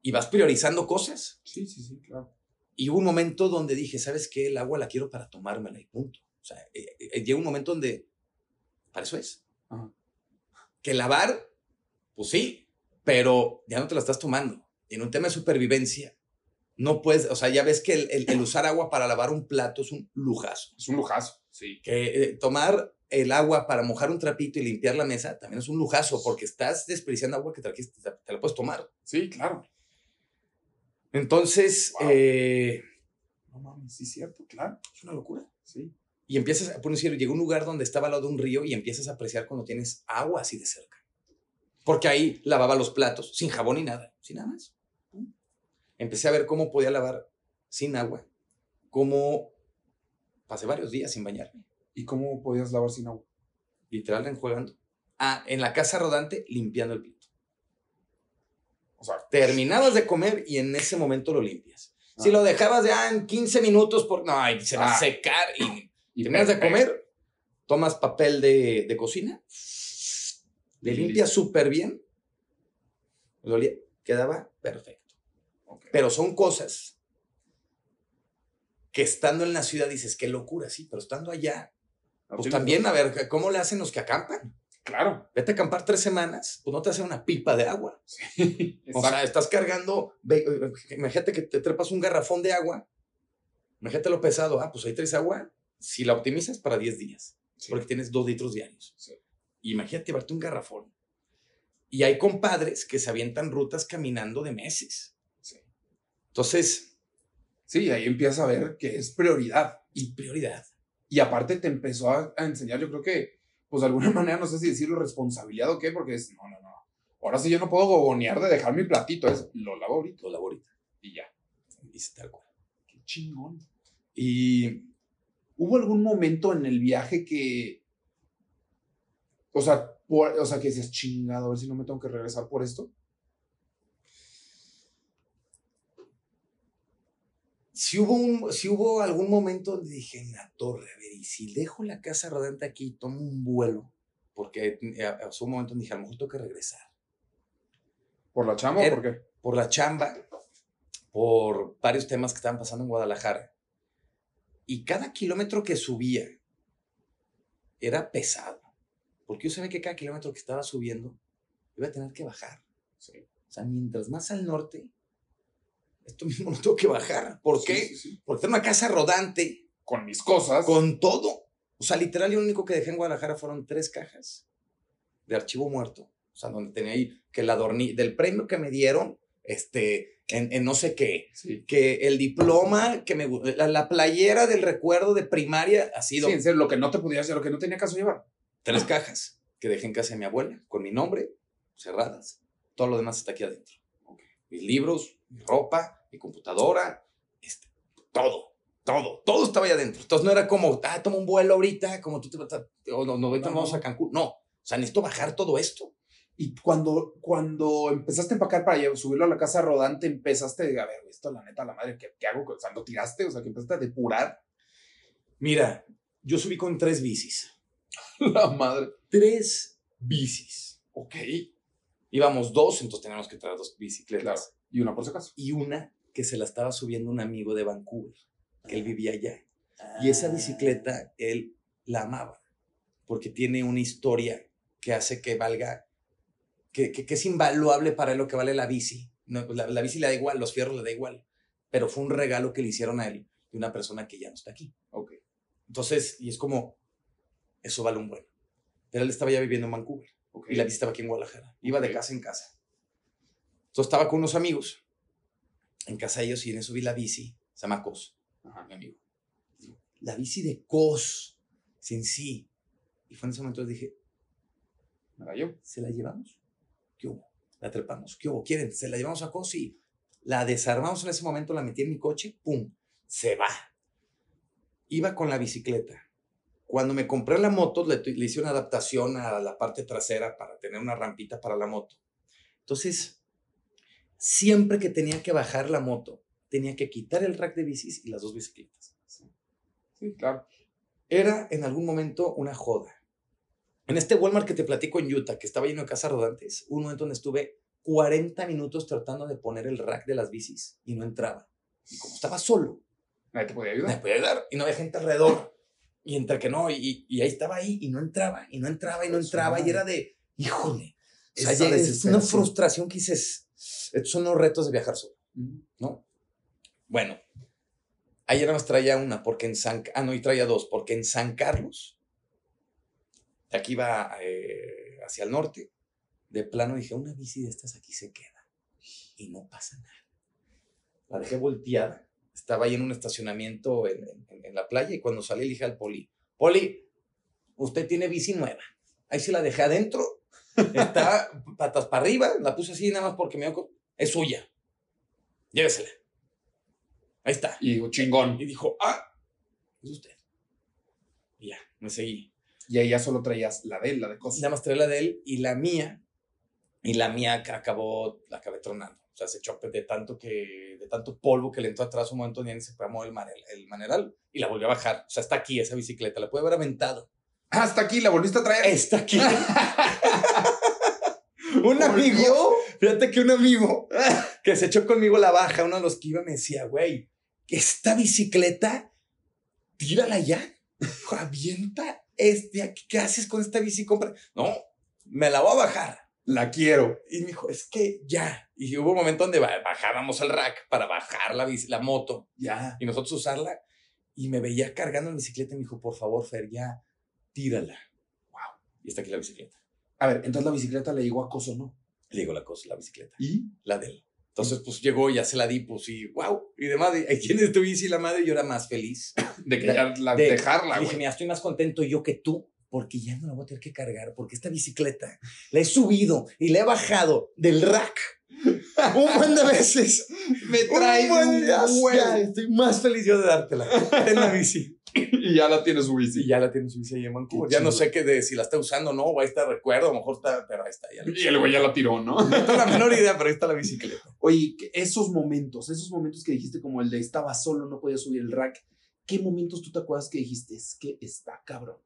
Y vas priorizando cosas. Sí, sí, sí, claro. Y hubo un momento donde dije, ¿sabes qué? El agua la quiero para tomármela y punto. O sea, eh, eh, llega un momento donde, para eso es. Ajá. Que lavar, pues sí, pero ya no te la estás tomando. Y en un tema de supervivencia, no puedes, o sea, ya ves que el, el- el usar agua para lavar un plato es un lujazo. Es un lujazo. Sí. Que eh, tomar el agua para mojar un trapito y limpiar la mesa también es un lujazo, porque estás desperdiciando agua que trajiste, te, te la puedes tomar. Sí, claro. Entonces, Wow. eh, No mames, sí, cierto, claro. es una locura. Sí. Y empiezas, a por decir, llegó un lugar donde estaba al lado de un río y empiezas a apreciar cuando tienes agua así de cerca. Porque ahí lavaba los platos, sin jabón ni nada, sin nada más. Empecé a ver cómo podía lavar sin agua, cómo pasé varios días sin bañarme, ¿Y cómo podías lavar sin agua? literal enjuagando. Ah, en la casa rodante limpiando el plato. O sea, Terminabas de comer y en ese momento lo limpias. Si Ah. lo dejabas de ah, en 15 minutos, por, no, ay, se va Ah. a secar y y terminas de comer, tomas papel de, de cocina, le listo. súper bien, quedaba perfecto. Pero son cosas que estando en la ciudad dices, qué locura, sí, pero estando allá, No pues también, dos. a ver, ¿cómo le hacen los que acampan? Claro. Vete a acampar tres semanas, pues no te hacen una pipa de agua. Sí. O sea, estás cargando, eh, imagínate que te trepas un garrafón de agua, imagínate lo pesado, ah, pues ahí traes agua, si la optimizas para 10 días, Sí. porque tienes 2 litros diarios. Sí. Imagínate llevarte un garrafón. Y hay compadres que se avientan rutas caminando de meses. Sí. Entonces, Sí, ahí empiezas a ver que es prioridad. y prioridad. Y aparte te empezó a, a enseñar, yo creo que, pues de alguna manera, no sé si decirlo responsabilidad o qué, porque es, no, no, no. Ahora sí yo no puedo gogonear de dejar mi platito, es, lo lavo ahorita Lo lavo ahorita. y ya. Dice tal cual. Qué chingón. Y ¿Hubo algún momento en el viaje que, o sea, por- o sea, que dices, chingado, a ver si no me tengo que regresar por esto? si hubo, un, si hubo algún momento donde dije, en la torre, a ver, y si dejo la casa rodante aquí y tomo un vuelo, porque eh, a- a- hubo un momento donde dije, a lo mejor tengo que regresar. ¿Por la chamba o Er- por qué? Por la chamba, por varios temas que estaban pasando en Guadalajara. Y cada kilómetro que subía era pesado. Porque yo sabía que cada kilómetro que estaba subiendo iba a tener que bajar. Sí. O sea, mientras más al norte, esto mismo lo tengo que bajar. ¿Por Sí, qué? sí. Porque tengo una casa rodante Con mis cosas. con todo. O sea, literal, lo único que dejé en Guadalajara fueron tres cajas de archivo muerto. O sea, donde tenía ahí que la adorni del premio que me dieron, este, en, en no sé qué, Sí. que el diploma, que me la, la playera del recuerdo de primaria ha sido Sí, en serio, lo que no te podías hacer, lo que no tenía caso llevar. Tres cajas que dejé en casa de mi abuela, con mi nombre, cerradas. Todo lo demás está aquí adentro. Mis libros, mi ropa, mi computadora, este, todo, todo, todo estaba ahí adentro. Entonces no era como, ah, toma un vuelo ahorita, como tú te vas a, o no, no, ahorita No, vamos no. a Cancún. No, o sea, necesito bajar todo esto. Y cuando, cuando empezaste a empacar para subirlo a la casa rodante, empezaste a ver, esto la neta, la madre, ¿qué, qué hago? O sea, ¿lo tiraste? O sea, que empezaste a depurar. Mira, yo subí con tres bicis. La madre. Tres bicis. Ok. Íbamos dos, entonces teníamos que traer dos bicicletas. Claro. Y una por si acaso. Y una que se la estaba subiendo un amigo de Vancouver, que él vivía allá. Y esa bicicleta él la amaba, porque tiene una historia que hace que valga, que, que, que es invaluable para él lo que vale la bici. No, pues la, la bici le da igual, los fierros le da igual, pero fue un regalo que le hicieron a él de una persona que ya no está aquí. Ok. Entonces, y es como, Eso vale un buen. Pero él estaba ya viviendo en Vancouver. Y la bici estaba aquí en Guadalajara. Iba de casa en casa. Entonces estaba con unos amigos en casa de ellos y en eso vi la bici. Se llama Cos, Ajá. mi amigo. La bici de Cos, sin sí. Y fue en ese momento que dije, Era yo. ¿se la llevamos? ¿Qué hubo? La trepamos. ¿Qué hubo? ¿Quieren? ¿Se la llevamos a Cos? Sí. La desarmamos en ese momento, la metí en mi coche, ¡pum! Se va. Iba con la bicicleta. Cuando me compré la moto, le, le hice una adaptación a la parte trasera para tener una rampita para la moto. Entonces, siempre que tenía que bajar la moto, tenía que quitar el rack de bicis y las dos bicicletas. Sí, claro. Era en algún momento una joda. En este Walmart que te platico en Utah, que estaba lleno de casas rodantes, un momento donde estuve 40 minutos tratando de poner el rack de las bicis y no entraba. Y como estaba solo, Nadie te podía ayudar. podía ayudar y no había gente alrededor. Y entre que no, y, y ahí estaba ahí y no entraba, y no entraba, y no entraba, y era de, híjole. O sea, Esa ya es una frustración que dices, estos son los retos de viajar solo. ¿no? Bueno, ayer nada más traía una, porque en San... Ah, no, y traía dos, porque en San Carlos, de aquí va eh, hacia el norte, de plano dije, una bici de estas aquí se queda y no pasa nada. La dejé volteada, estaba ahí en un estacionamiento en, en- en la playa y cuando salí le dije al poli, poli, usted tiene bici nueva. Ahí se la dejé adentro, está patas para arriba, la puse así nada más porque me dio co- es suya. Llévesela. Ahí está. Y digo, chingón. Y dijo, ah, es usted. Y ya, me seguí. Y ahí ya solo traías la de él, la de cosas. Nada más traía la de él y la mía. Y la mía ca- acabó, la acabé tronando. Sea, se echó de tanto que, de tanto polvo que le entró atrás un momento ni se pegó el, maneral, el maneral y la volvió a bajar. O sea, está aquí esa bicicleta, la puede haber aventado. Hasta aquí, la volviste a traer. Está aquí. un ¿Por amigo, fíjate que un amigo que se echó conmigo la baja, uno de los que iba, me decía, güey, esta bicicleta, tírala ya. Avienta este, ¿qué haces con esta bici? Compra. No, me la voy a bajar. La quiero. Y me dijo, es que ya. Y hubo un momento donde ba- bajábamos el rack para bajar la, la moto Ya. y nosotros usarla. Y me veía cargando la bicicleta y me dijo, por favor, Fer, ya, tírala. Wow. Y está aquí la bicicleta. A ver, entonces la bicicleta le llegó a Coso, ¿no? Le digo la cosa, la bicicleta, ¿Y? la de él. Entonces, pues llegó, ya se la di, pues y wow. Y demás, y ¿quién es tu bici? La madre, yo era más feliz. De que De- ya la, de- dejarla, Y dije, mira, estoy más contento yo que tú, porque ya no la voy a tener que cargar, porque esta bicicleta la he subido y la he bajado del rack un buen de veces. Me Un trae buen- un ya, huevo. ya, estoy más feliz yo de dártela. En la bici. Y ya la tiene su bici. Y ya la tiene su bici ahí en Vancouver. Qué Ya no sé qué de si la está usando o no, o ahí está recuerdo, a lo mejor está, pero ahí está. Ya Y el güey ya la tiró, ¿no? No tengo la menor idea, pero ahí está la bicicleta. Oye, esos momentos, esos momentos que dijiste como el de estaba solo, no podía subir el rack, ¿qué momentos tú te acuerdas que dijiste? Es que está cabrón.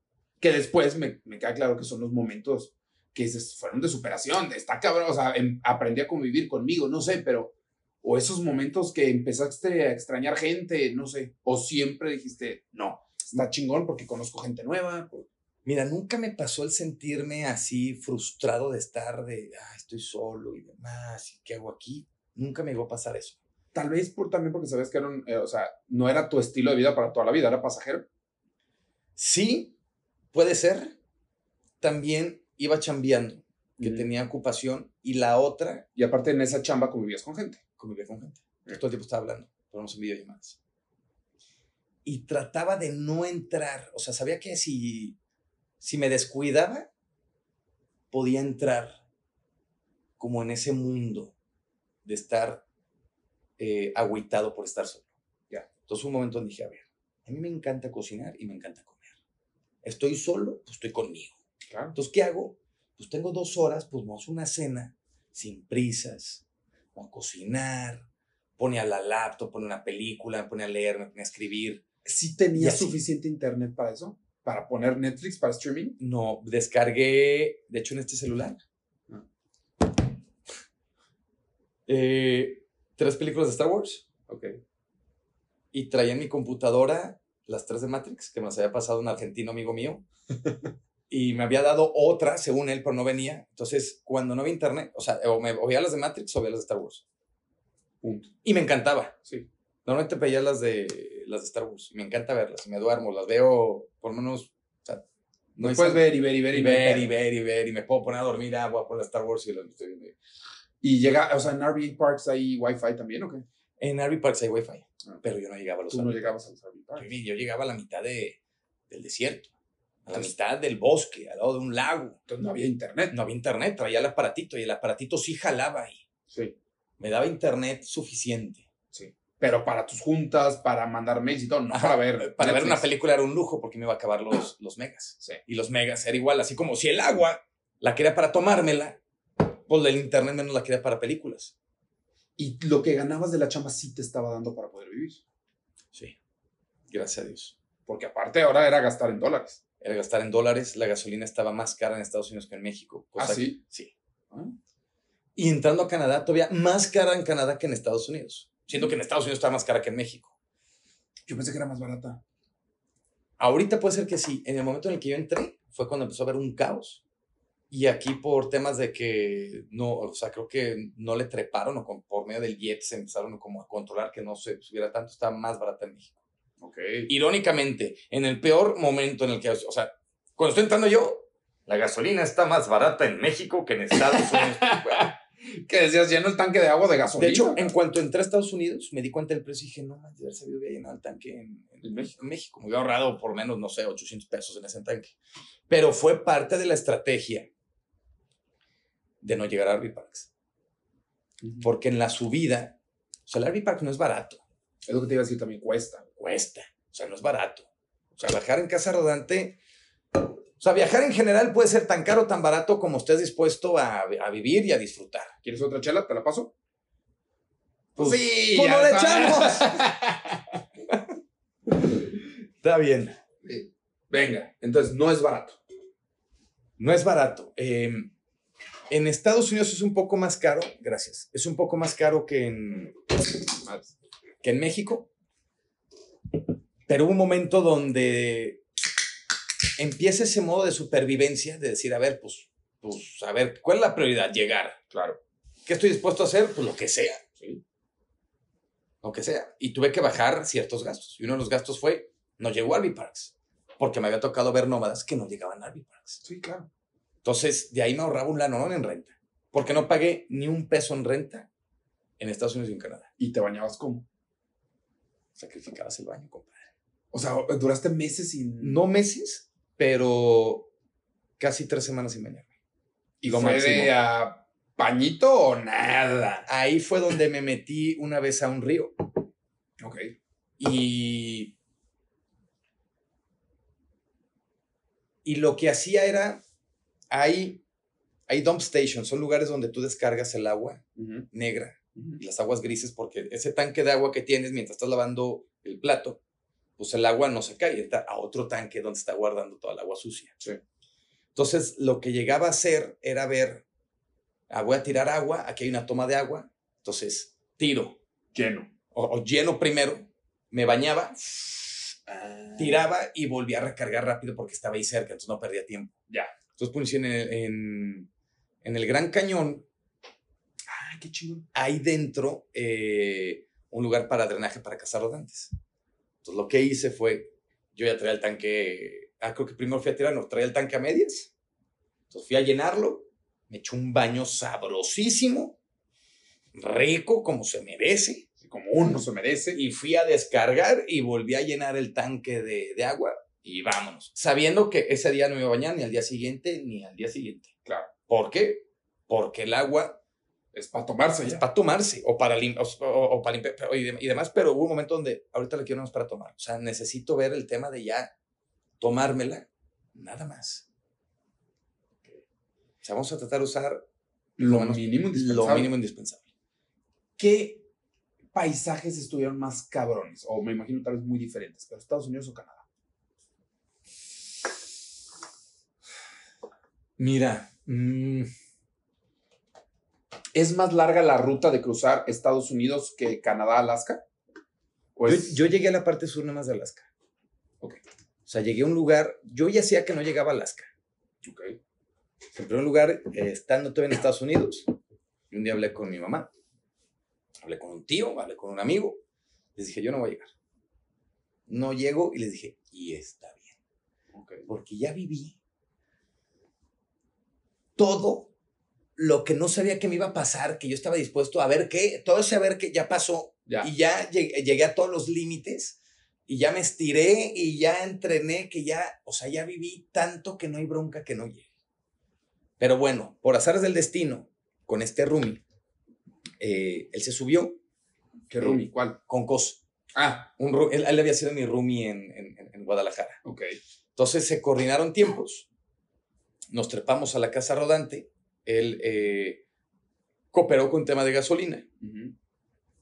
Que después me, me queda claro que son los momentos que fueron de superación, de está cabrón, o sea, em- aprendí a convivir conmigo, no sé, pero, o esos momentos que empezaste a extrañar gente, no sé, o siempre dijiste, no, está chingón porque conozco gente nueva. Mira, nunca me pasó el sentirme así frustrado de estar de, ah, estoy solo y demás, ¿y qué hago aquí? Nunca me llegó a pasar eso. Tal vez por, también porque sabes que era un, eh, o sea, no era tu estilo de vida para toda la vida, era pasajero. Sí, puede ser. También iba chambeando, que tenía ocupación, y la otra, Y aparte en esa chamba convivías con gente. convivía con gente. Entonces, todo el tiempo estaba hablando, ponemos en videollamadas. Y trataba de no entrar, o sea, sabía que si, si me descuidaba, podía entrar como en ese mundo de estar eh, agüitado por estar solo. Ya. Entonces, un momento dije, a ver, a mí me encanta cocinar y me encanta comer. Estoy solo, pues estoy conmigo. Claro. Entonces, ¿qué hago? Pues tengo dos horas, pues vamos a una cena sin prisas, a cocinar, pone a la laptop, pone una película, me pone a leer, me pone a escribir. ¿Sí tenías suficiente internet para eso? ¿Para poner Netflix para streaming? No, descargué, de hecho, en este celular, Ah. eh, tres películas de Star Wars Ok. y traía en mi computadora las tres de Matrix, que me las había pasado un argentino amigo mío. y me había dado otra, según él, pero no venía. Entonces, cuando no había internet, o sea, o, me, o veía las de Matrix o veía las de Star Wars. Punto. Y me encantaba. Sí. Normalmente veía las de, las de Star Wars. y Me encanta verlas. Me duermo, las veo por lo menos o sea, No Después es- ver y ver y ver y y ver ver. y ver y ver y me puedo poner a dormir agua por Star Wars y lo estoy viendo. Y llega, o sea, en RV Parks hay Wi-Fi también, ¿o qué? En RV Parks hay wifi, Ah. pero yo no llegaba a los Tú no llegabas a los RV Yo, llegaba a la mitad de, del desierto, a la Entonces- mitad del bosque, al lado de un lago. Entonces no había internet. No había internet, traía el aparatito y el aparatito sí jalaba ahí. Sí, Me daba internet suficiente. sí. Pero para tus juntas, para mandar mails y todo, no Ajá, para ver. Para ver una Netflix. película era un lujo porque me iba a acabar los, los megas. Sí. Y los megas era igual, así como si el agua la quería para tomármela, pues el internet menos la quería para películas. Y lo que ganabas de la chamba sí te estaba dando para poder vivir. Sí, gracias a Dios. Porque aparte ahora era gastar en dólares. Era gastar en dólares, la gasolina estaba más cara en Estados Unidos que en México. ¿Ah, cosa sí? que- sí. Ah. Y entrando a Canadá, todavía más cara en Canadá que en Estados Unidos. Siendo que en Estados Unidos está más cara que en México. Yo pensé que era más barata. Ahorita puede ser que sí. En el momento en el que yo entré, fue cuando empezó a haber un caos. Y aquí por temas de que no, o sea, creo que no le treparon o con, por medio del jet se empezaron como a controlar que no se subiera tanto, estaba más barata en México. Ok. Irónicamente, en el peor momento en el que, o sea, cuando estoy entrando yo, la gasolina está más barata en México que en Estados Unidos. ¿Qué decías? Lleno el tanque de agua de gasolina. De hecho, en cuanto entré a Estados Unidos, me di cuenta del precio y dije, no, man, de haber sabido hubiera llenado el tanque en, en ¿En México? en México. Me hubiera ahorrado por menos, no sé, 800 pesos en ese tanque. Pero fue parte de la estrategia de no llegar a RV Parks. Porque en la subida, o sea, el RV Park no es barato, Es lo que te iba a decir también, cuesta. cuesta, o sea, no es barato. O sea, viajar en casa rodante, o sea, viajar en general puede ser tan caro o tan barato como estés dispuesto a, a vivir y a disfrutar. ¿Quieres otra chela? ¿Te la paso? Pues, sí, pues ya no le está. Está bien. Venga, entonces no es barato. No es barato. Eh, en Estados Unidos es un poco más caro, gracias. Es un poco más caro que en, que en México. Pero hubo un momento donde empieza ese modo de supervivencia, de decir, a ver, pues, pues, a ver, ¿cuál es la prioridad? Llegar. Claro. ¿Qué estoy dispuesto a hacer? Pues lo que sea. Sí. Lo que sea. Y tuve que bajar ciertos gastos. Y uno de los gastos fue, no llegó a Parks. Porque me había tocado ver nómadas que no llegaban a Parks. Sí, claro. Entonces, de ahí me ahorraba un lanón en renta. Porque no pagué ni un peso en renta en Estados Unidos y en Canadá. ¿Y te bañabas cómo? Sacrificabas el baño, compadre. O sea, duraste meses sin... No meses, pero casi tres semanas sin bañarme. ¿Y lo fue máximo. de a pañito o nada? Ahí fue donde me metí una vez a un río. Ok. Y. Y lo que hacía era. Hay, hay dump stations, son lugares donde tú descargas el agua negra y las aguas grises, porque ese tanque de agua que tienes mientras estás lavando el plato, pues el agua no se cae, entra a otro tanque donde está guardando toda el agua sucia. Sí. Entonces, lo que llegaba a hacer era ver, ah, voy a tirar agua, aquí hay una toma de agua, entonces tiro, Lleno. o, o lleno primero, me bañaba, tiraba y volvía a recargar rápido porque estaba ahí cerca, entonces no perdía tiempo. Ya. Entonces puse en el, Gran Cañón, Ah, qué chingón. hay dentro eh, un lugar para drenaje para cazar rodantes. Entonces lo que hice fue, yo ya traía el tanque, ah, creo que primero fui a tirar, no, traía el tanque a medias. Entonces fui a llenarlo, me eché un baño sabrosísimo, rico como se merece, Como uno se merece. y fui a descargar y volví a llenar el tanque de agua y vámonos. Sabiendo que ese día no me iba a bañar ni al día siguiente ni al día siguiente. Claro. ¿Por qué? Porque el agua Es para tomarse es para tomarse o para, lim- o, o- o para limpiar y, de- y demás, pero hubo un momento donde ahorita la quiero más para tomar. O sea, necesito ver el tema de ya tomármela, nada más. O sea, vamos a tratar de usar Lo menos- mínimo lo indispensable. mínimo indispensable. ¿Qué paisajes estuvieron más cabrones? O me imagino tal vez muy diferentes, pero Estados Unidos o Canadá. Mira, mm, ¿Es más larga la ruta de cruzar Estados Unidos que Canadá-Alaska? yo, yo llegué a la parte sur nada más de Alaska. Ok. O sea, llegué a un lugar, yo ya hacía que no llegaba a Alaska. Ok. En primer lugar, eh, estando todavía en Estados Unidos, y un día hablé con mi mamá, hablé con un tío, hablé con un amigo, les dije, yo no voy a llegar. No llego y les dije, y está bien, Ok. porque ya viví todo lo que no sabía que me iba a pasar, que yo estaba dispuesto a ver qué, todo ese a ver qué ya pasó. Ya. Y ya llegué, llegué a todos los límites y ya me estiré y ya entrené, que ya, o sea, ya viví tanto que no hay bronca que no llegue. Pero bueno, por azares del destino, con este roomie, eh, él se subió ¿Qué roomie? ¿Cuál? con Cos. Ah, Un, él, él había sido mi roomie en, en- en Guadalajara. ok. Entonces se coordinaron tiempos, nos trepamos a la casa rodante, él eh, cooperó con tema de gasolina Ujú.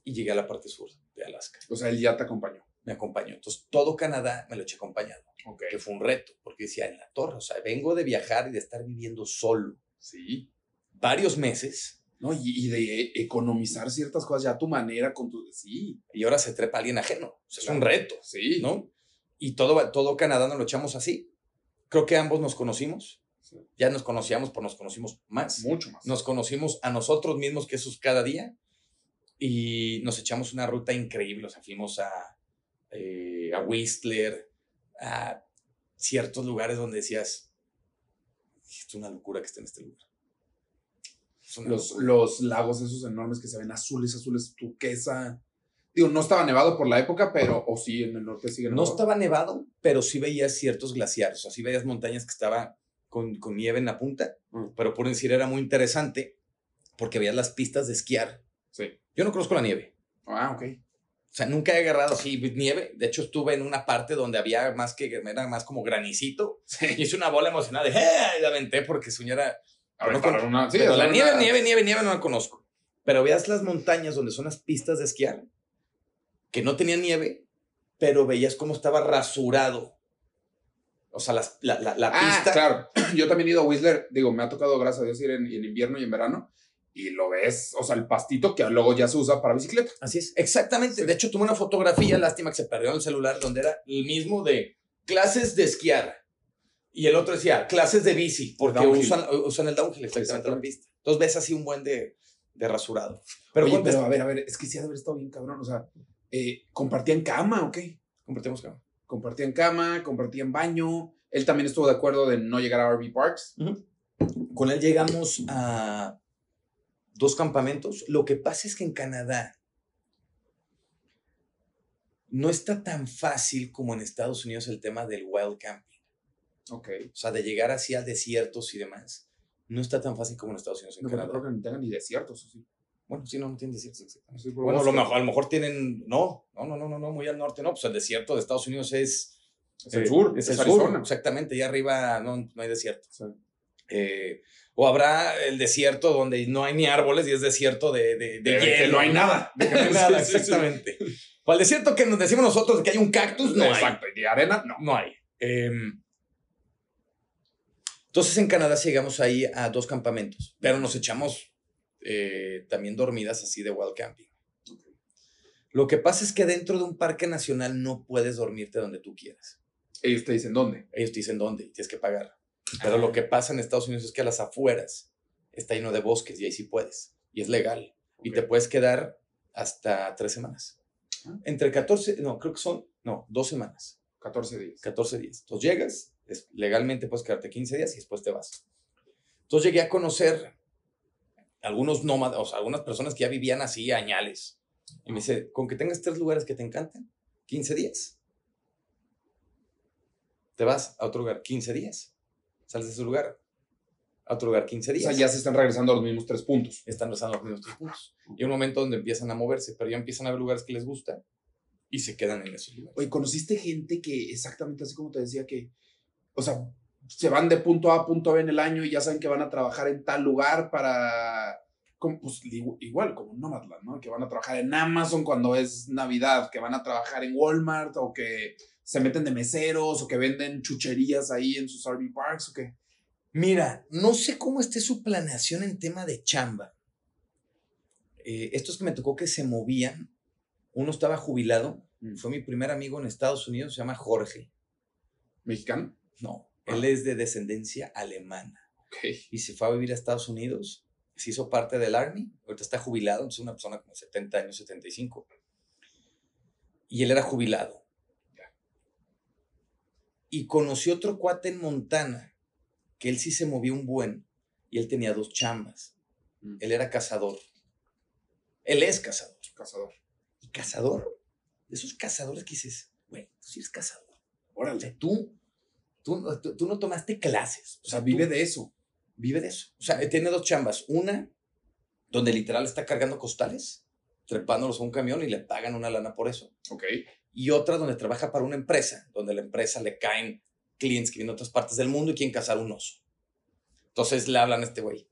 y llegué a la parte sur de Alaska. O sea, él ya te acompañó. Me acompañó. Entonces todo Canadá me lo eché acompañado, Ok. que fue un reto, porque decía, en la torre, o sea, vengo de viajar y de estar viviendo solo Sí. varios meses No, y, y de economizar ciertas cosas ya a tu manera con tu... Sí, y ahora se trepa alguien ajeno. O sea, es un Claro. reto, sí. ¿no? Y todo, todo Canadá nos lo echamos así. Creo que ambos nos conocimos. Sí. Ya nos conocíamos, pero nos conocimos más. Mucho más. Nos conocimos a nosotros mismos, que eso es cada día, y nos echamos una ruta increíble. O sea, fuimos a, eh, a Whistler, a ciertos lugares donde decías, es una locura que esté en este lugar. Los, los lagos esos enormes que se ven azules, azules, turquesa. Digo, no estaba nevado por la época, pero, o sí, en el norte sigue No nevado. estaba nevado, pero sí veías ciertos glaciares. O sea, sí veías montañas que estaban con, con nieve en la punta, Mm. pero por decir era muy interesante porque veías las pistas de esquiar. Sí. Yo no conozco la nieve. Ah, ok. O sea, nunca he agarrado así nieve. De hecho, estuve en una parte donde había más que, era más como granicito. Sí. Y hice una bola emocionada de, ¡eh! Y la aventé porque suña era... A ver, no para con- una- sí, pero la nieve, una- nieve, nieve, nieve no la conozco. Pero veas las montañas donde son las pistas de esquiar, que no tenían nieve, pero veías cómo estaba rasurado. O sea, las- la, la, la Ah, pista... claro. Yo también he ido a Whistler. Digo, me ha tocado, gracias a Dios, ir en, en invierno y en verano. Y lo ves, o sea, el pastito que luego ya se usa para bicicleta. Así es, exactamente. Sí. De hecho, tuve una fotografía, lástima que se perdió en el celular, donde era el mismo de clases de esquiar. Y el otro decía clases de bici, porque Downhill. usan, usan el downhill, exactamente la pista. Entonces ves así un buen de, de rasurado. Pero, Oye, pero a ver, a ver, es que sí ha de haber estado bien cabrón. O sea, eh, ¿compartían cama o qué? Compartimos cama. Compartían cama, compartían baño. Él también estuvo de acuerdo de no llegar a RV Parks. Con él llegamos a dos campamentos. Lo que pasa es que en Canadá no está tan fácil como en Estados Unidos el tema del wild camping. Ok. O sea, de llegar así a desiertos y demás. No está tan fácil como en Estados Unidos, en No Canadá. creo que ni tengan ni desiertos. ¿o sí? Bueno, sí, no, no tienen desiertos exactamente. Sí, Bueno, a lo mejor, a lo mejor tienen. No, no, no, no, no, no, muy al norte, no. Pues el desierto de Estados Unidos es. Es el eh, sur, Es es el sur, Arizona. exactamente. Y arriba no, no hay desierto. Sí. Eh, o habrá el desierto donde no hay ni árboles y es desierto de, de, de De que hielo. no hay nada. De que no hay nada, exactamente. O el desierto que nos decimos nosotros de que hay un cactus, no hay. Exacto. Y de arena, no. No hay. Em, entonces en Canadá llegamos ahí a dos campamentos, pero nos echamos eh, también dormidas así de wild camping. Lo que pasa es que dentro de un parque nacional no puedes dormirte donde tú quieras. Ellos te dicen dónde. Ellos te dicen dónde y tienes que pagar. Pero lo que pasa en Estados Unidos es que a las afueras está lleno de bosques y ahí sí puedes. Y es legal. Y te puedes quedar hasta tres semanas. Ah. Entre 14, no, creo que son, no, dos semanas. 14 días. 14 días. Entonces llegas, es- legalmente puedes quedarte 15 días y después te vas. Entonces llegué a conocer algunos nómadas, o sea, algunas personas que ya vivían así añales. Y me dice, con que tengas tres lugares que te encanten, 15 días. Te vas a otro lugar, 15 días. Sales de ese lugar, a otro lugar, 15 O días. sea, ya se están regresando a los mismos tres puntos. Están rezando los mismos tres puntos. Y un momento donde empiezan a moverse, pero ya empiezan a ver lugares que les gusta y se quedan en esos lugares. Oye, ¿conociste gente que exactamente así como te decía que, o sea, se van de punto A a punto B en el año y ya saben que van a trabajar en tal lugar para, como, pues igu- igual como Nomadland, ¿no? Que van a trabajar en Amazon cuando es Navidad, que van a trabajar en Walmart o que se meten de meseros o que venden chucherías ahí en sus RV parks o que... Mira, no sé cómo esté su planeación en tema de chamba. Eh, estos que me tocó que se movían, uno estaba jubilado, fue mi primer amigo en Estados Unidos, se llama Jorge. ¿Mexicano? No, él es de descendencia alemana Ok. y se fue a vivir a Estados Unidos, se hizo parte del Army, ahorita está jubilado, es una persona como 70 años, 75. Y él era jubilado. Y conoció otro cuate en Montana, que él sí se movió un buen, y él tenía dos chambas. Mm. Él era cazador. Él es cazador. Cazador. Y cazador, de esos cazadores que dices, güey, tú sí eres cazador. O Órale. sea, tú, tú, tú- tú no tomaste clases. O sea, vive de eso. vive de eso. O sea, tiene dos chambas. Una, donde literal está cargando costales, trepándolos a un camión y le pagan una lana por eso. Ok. Y otra donde trabaja para una empresa, donde la empresa le caen clientes que vienen de otras partes del mundo y quieren cazar un oso. Entonces le hablan a este güey.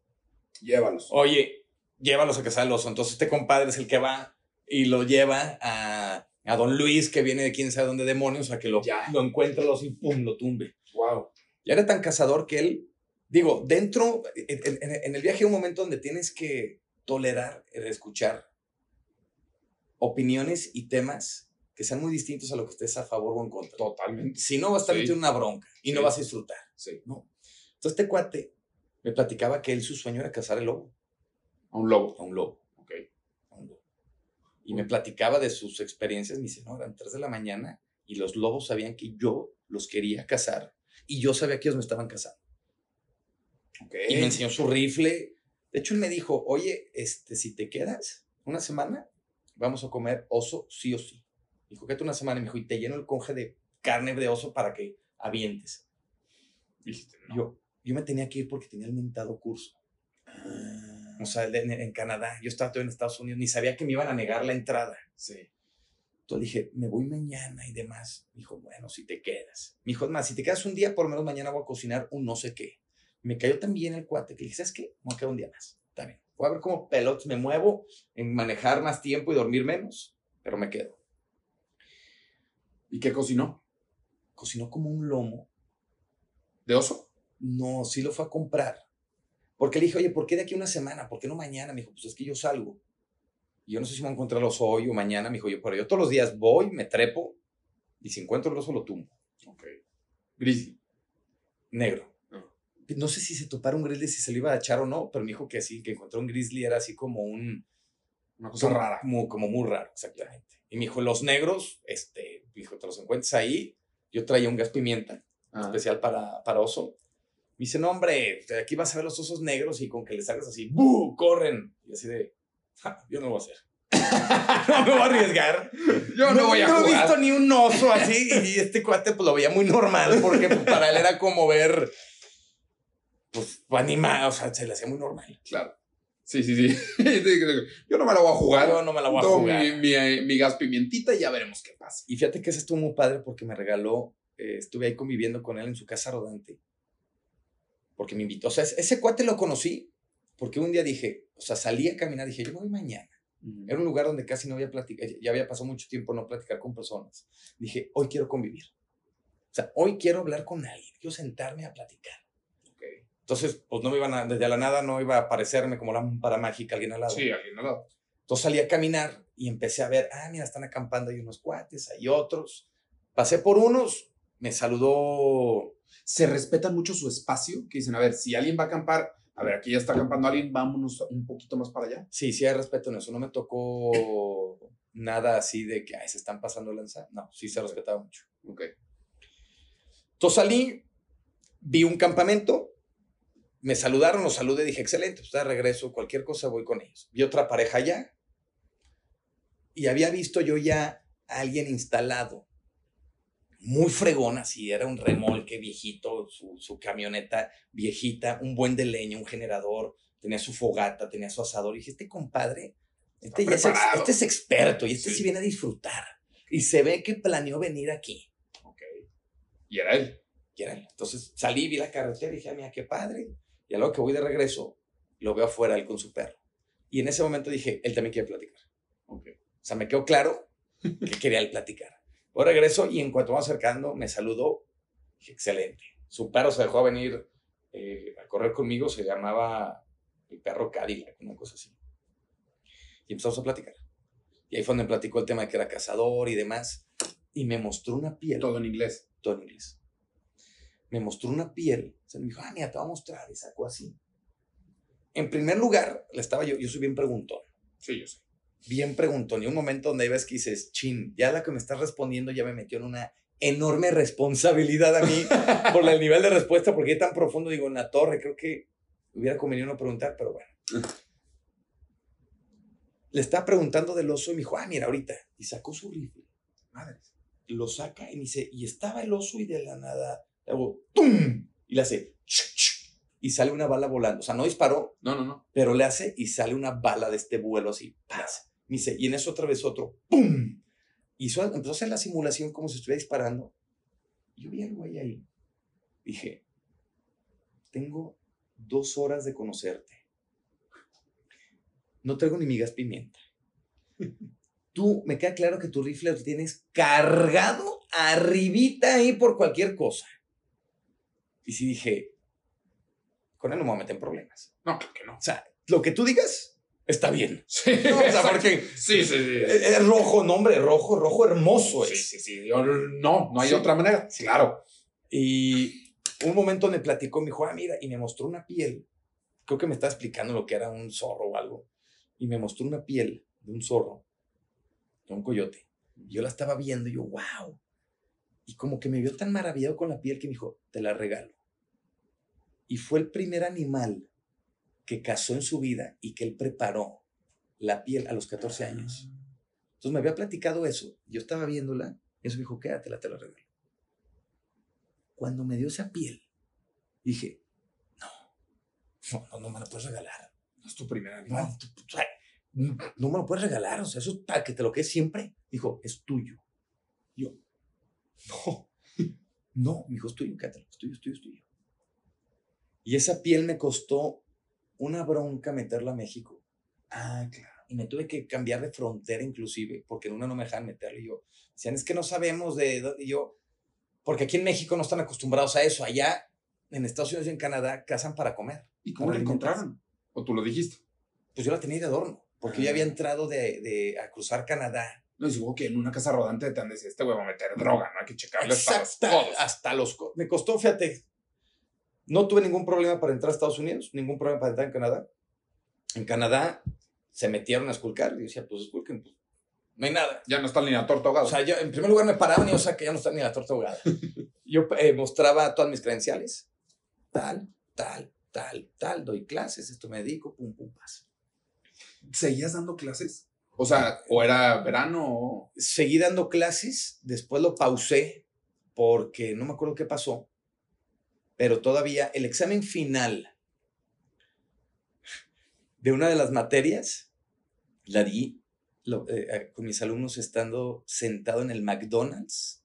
Llévalos. Oye, llévalos a cazar el oso. Entonces este compadre es el que va y lo lleva a, a don Luis, que viene de quién sabe dónde demonios, a que lo, Ya. lo encuentre el oso y pum, lo tumbe. Wow. Ya era tan cazador que él, digo, dentro, en, en- en el viaje hay un momento donde tienes que tolerar el escuchar opiniones y temas que sean muy distintos a lo que estés a favor o en contra. Totalmente. Si no, vas a estar Sí. metido en una bronca y no Sí. vas a disfrutar. Sí. ¿no? Entonces este cuate me platicaba que él su sueño era cazar el lobo, A un lobo. a un lobo, Ok. a un lobo. Y me platicaba de sus experiencias, me dice, no, eran 3 de la mañana y los lobos sabían que yo los quería cazar y yo sabía que ellos me estaban cazando. Ok. Y me enseñó su rifle. De hecho, él me dijo, oye, este, si te quedas una semana, vamos a comer oso sí o sí. Dijo, quédate una semana. Y me dijo, y te lleno el conge de carne de oso para que avientes. Dijiste, no. Yo, yo me tenía que ir porque tenía el mentado curso. O sea, en, en Canadá. Yo estaba todavía en Estados Unidos. Ni sabía que me iban a negar la entrada. Sí. Entonces dije, me voy mañana y demás. Me dijo, bueno, si te quedas. Me dijo, más, si te quedas un día, por lo menos mañana voy a cocinar un no sé qué. Me cayó tan bien el cuate que le dije, ¿sabes qué? Me voy a quedar un día más. Está bien. Voy a ver cómo pelotas me muevo en manejar más tiempo y dormir menos, pero me quedo. ¿Y qué cocinó? Cocinó como un lomo. ¿De oso? No, sí lo fue a comprar. Porque le dije, oye, ¿por qué de aquí una semana? ¿Por qué no mañana? Me dijo, pues es que yo salgo. Y yo no sé si me voy a encontrar el oso hoy o mañana. Me dijo, yo, pero yo todos los días voy, me trepo y si encuentro el oso lo tumbo. Ok. Grizzly. negro. Ah. No sé si se topara un grizzly, si se lo iba a echar o no, pero me dijo que sí, que encontró un grizzly, era así como un... Una cosa rara. Como, como muy raro, exactamente. Y me dijo, los negros, este, dijo, te los encuentras ahí. Yo traía un gas pimienta Ah. especial para, para oso. Me dice, no, hombre, aquí vas a ver los osos negros y con que les hagas así, ¡bu! ¡Corren! Y así de, "Ja, yo no lo voy a hacer. no me voy a arriesgar. Yo no, voy a no he visto ni un oso así y este cuate pues lo veía muy normal porque pues, para él era como ver pues animal, o sea, se le hacía muy normal. Claro. Sí, sí, sí. Yo no me la voy a jugar. Yo no me la voy a jugar. Mi, mi, mi gas pimientita y ya veremos qué pasa. Y fíjate que ese estuvo muy padre porque me regaló, eh, estuve ahí conviviendo con él en su casa rodante. Porque me invitó, o sea, ese cuate lo conocí porque un día dije, o sea, salí a caminar, dije, yo me voy mañana. Era un lugar donde casi no había platicado, ya había pasado mucho tiempo no platicar con personas. Dije, hoy quiero convivir. O sea, hoy quiero hablar con alguien, quiero sentarme a platicar. Ok. Entonces, pues no me iban a, desde la nada no iba a aparecerme como lámpara mágica alguien al lado. Sí, alguien al lado. Entonces salí a caminar y empecé a ver, ah, mira, están acampando ahí unos cuates, hay otros. Pasé por unos, me saludó, Se respeta mucho su espacio, que dicen, a ver, si alguien va a acampar, a ver, aquí ya está acampando alguien, vámonos un poquito más para allá. sí, sí hay respeto en eso, no me tocó nada así de que, ay, se están pasando lanza. No, sí se respetaba mucho. Ok. Entonces salí, vi un campamento, me saludaron, los saludé, dije, excelente, pues de regreso, cualquier cosa voy con ellos. Vi otra pareja allá y había visto yo ya a alguien instalado, muy fregón así, era un remolque viejito, su, su camioneta viejita, un buen de leña, un generador, tenía su fogata, tenía su asador. Y dije, este compadre, este, ya es, este es experto y este sí. Sí. viene a disfrutar. Y se ve que planeó venir aquí. Ok. Y era él. Y era él. Entonces salí, vi la carretera y dije, "Ah, mira, qué padre. Y a lo que voy de regreso, lo veo afuera él con su perro. Y en ese momento dije, él también quiere platicar. O sea, me quedó claro que quería él platicar. Yo regreso y en cuanto vamos acercando, me saludó. Excelente. Su perro se dejó a venir eh, a correr conmigo, se llamaba el perro Cadillac, una cosa así. Y empezamos a platicar. Y ahí fue donde platicó el tema de que era cazador y demás. Y me mostró una piel Todo en inglés. todo en inglés. Me mostró una piel. O sea, me dijo, ah, mira, te voy a mostrar. Y sacó así. En primer lugar, le estaba yo, yo soy bien preguntón. Sí, yo sé. Bien preguntón. Y un momento donde ves que dices, chin, ya la que me estás respondiendo ya me metió en una enorme responsabilidad a mí por el nivel de respuesta, porque es tan profundo, digo, en la torre, creo que hubiera convenido no preguntar, pero bueno. Le estaba preguntando del oso y me dijo, ah, mira, ahorita. Y sacó su rifle. Madre. Lo saca y me dice, y estaba el oso y de la nada, le hago, ¡tum! Y le hace, ¡chuc, chuc! y sale una bala volando. O sea, no disparó, No, no, no. pero le hace y sale una bala de este vuelo así. ¡paz! Me dice, y en eso otra vez otro, ¡pum! Y hizo- empezó a hacer la simulación como si estuviera disparando. Yo vi al güey ahí. Dije, tengo dos horas de conocerte. No traigo ni migas pimienta. Tú, me queda claro que tu rifle lo tienes cargado arribita ahí por cualquier cosa. Y sí dije, con él no me voy a meter en problemas. No, claro que no. O sea, lo que tú digas está bien. Sí, No, o sea, porque Sí, sí, sí. es rojo, nombre rojo, rojo hermoso Sí, es. sí, sí. Yo- no, no hay Sí. otra manera. Claro. Y un momento me platicó, me dijo, ah, mira, y me mostró una piel. Creo que me estaba explicando lo que era un zorro o algo. Y me mostró una piel de un zorro, de un coyote. Yo la estaba viendo y yo, wow. Y como que me vio tan maravillado con la piel que me dijo, te la regalo. Y fue el primer animal que cazó en su vida y que él preparó la piel a los 14 años. Entonces me había platicado eso. Yo estaba viéndola y eso me dijo, quédatela, te la regalo. Cuando me dio esa piel, dije, no, no, no, no me la puedes regalar. No es tu primer No, animal. tú- tú- o sea, no me lo puedes regalar. O sea, eso para que te lo quedes siempre. Dijo, es tuyo. Yo, no, no, mi hijo, es tuyo, quédatelo, es tuyo, es tuyo, es tuyo. Y esa piel me costó una bronca meterla a México. Ah, claro. Y me tuve que cambiar de frontera inclusive, porque en una no me dejaban meterlo. Y yo, decían, es que no sabemos de... dónde". Y yo, porque aquí en México no están acostumbrados a eso. Allá, en Estados Unidos y en Canadá, cazan para comer. ¿Y cómo alimentarse. encontraron? ¿O tú lo dijiste? Pues yo la tenía de adorno, porque yo ya Ah. había entrado de, de- a cruzar Canadá. No, y supongo que en una casa rodante te han decía, este güey va a meter droga, no hay que checarle hasta los codos. hasta los... Me costó, fíjate, no tuve ningún problema para entrar a Estados Unidos, ningún problema para entrar en Canadá. En Canadá se metieron a esculcar y yo decía, pues esculquen, pues no hay nada. Ya no está ni la torta ahogada. O sea, yo en primer lugar me paraban y yo, o sea, que ya no está ni la torta ahogada. Yo eh, mostraba todas mis credenciales. Tal, tal, tal, tal, doy clases, esto me dedico, pum, pum, paz. ¿Seguías dando clases? O sea, o era verano o... Seguí dando clases, después lo pausé porque no me acuerdo qué pasó, pero todavía el examen final de una de las materias la di lo- eh, con mis alumnos estando sentado en el McDonald's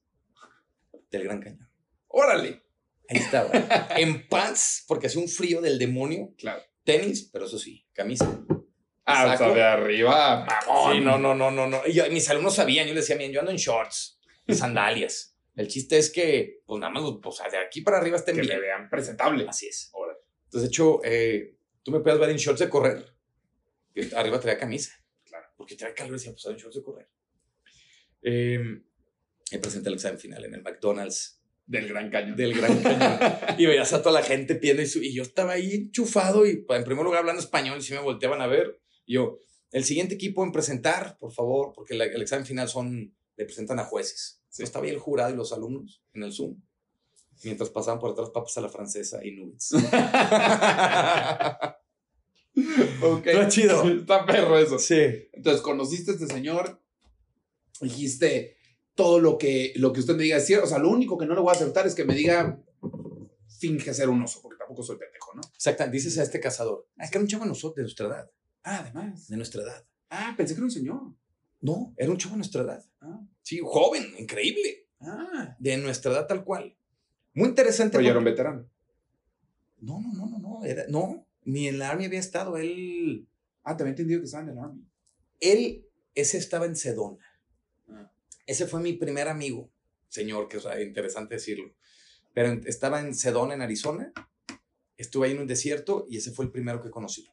del Gran Cañón. ¡Órale! Ahí estaba, en pants, porque hacía un frío del demonio, Claro. tenis, pero eso sí, camisa. Ah, o sea, Saco. de arriba, mamón. Sí, no, no, no, no, no. Y yo- mis alumnos sabían, yo les decía, miren, yo ando en shorts sandalias. El chiste es que, pues nada más, o sea, de aquí para arriba estén Que bien. me vean presentable. Así es. Órale. Entonces, de hecho, eh, tú me puedes ver en shorts de correr. que arriba traía camisa. Claro. Porque traía calor y decía, pues en shorts de correr. Eh, me presenté el examen final en el McDonald's Del Gran Cañón. del Gran Cañón. y veías a toda la gente pidiendo y, su- y yo estaba ahí enchufado y en primer lugar hablando español y si me volteaban a ver. Y yo, el siguiente equipo en presentar, por favor, porque la- el examen final son, le presentan a jueces. Sí. Estaba ahí el jurado y los alumnos en el Zoom, mientras pasaban por atrás papas a la francesa y nuggets. ok. Está chido. Está perro eso. sí. Entonces, conociste a este señor, dijiste todo lo que, lo que usted me diga es cierto. O sea, lo único que no le voy a aceptar es que me diga finge ser un oso, porque tampoco soy pendejo, ¿no? Exactamente, dices a este cazador. Ah, es que era un chavo de nuestra edad. Ah, además. De nuestra edad. Ah, pensé que era un señor. No, era un chavo de nuestra edad. Ah, Sí, joven, increíble. ah. De nuestra edad tal cual. Muy interesante. Pero ya era un veterano. No, no, no, no, no, era, no, ni en la Army había estado, él, Ah, te había entendido que estaba en el Army. él, ese estaba en Sedona. Ah. Ese fue mi primer amigo, señor, que es interesante decirlo, pero estaba en Sedona, en Arizona, estuve ahí en un desierto y ese fue el primero que conocí.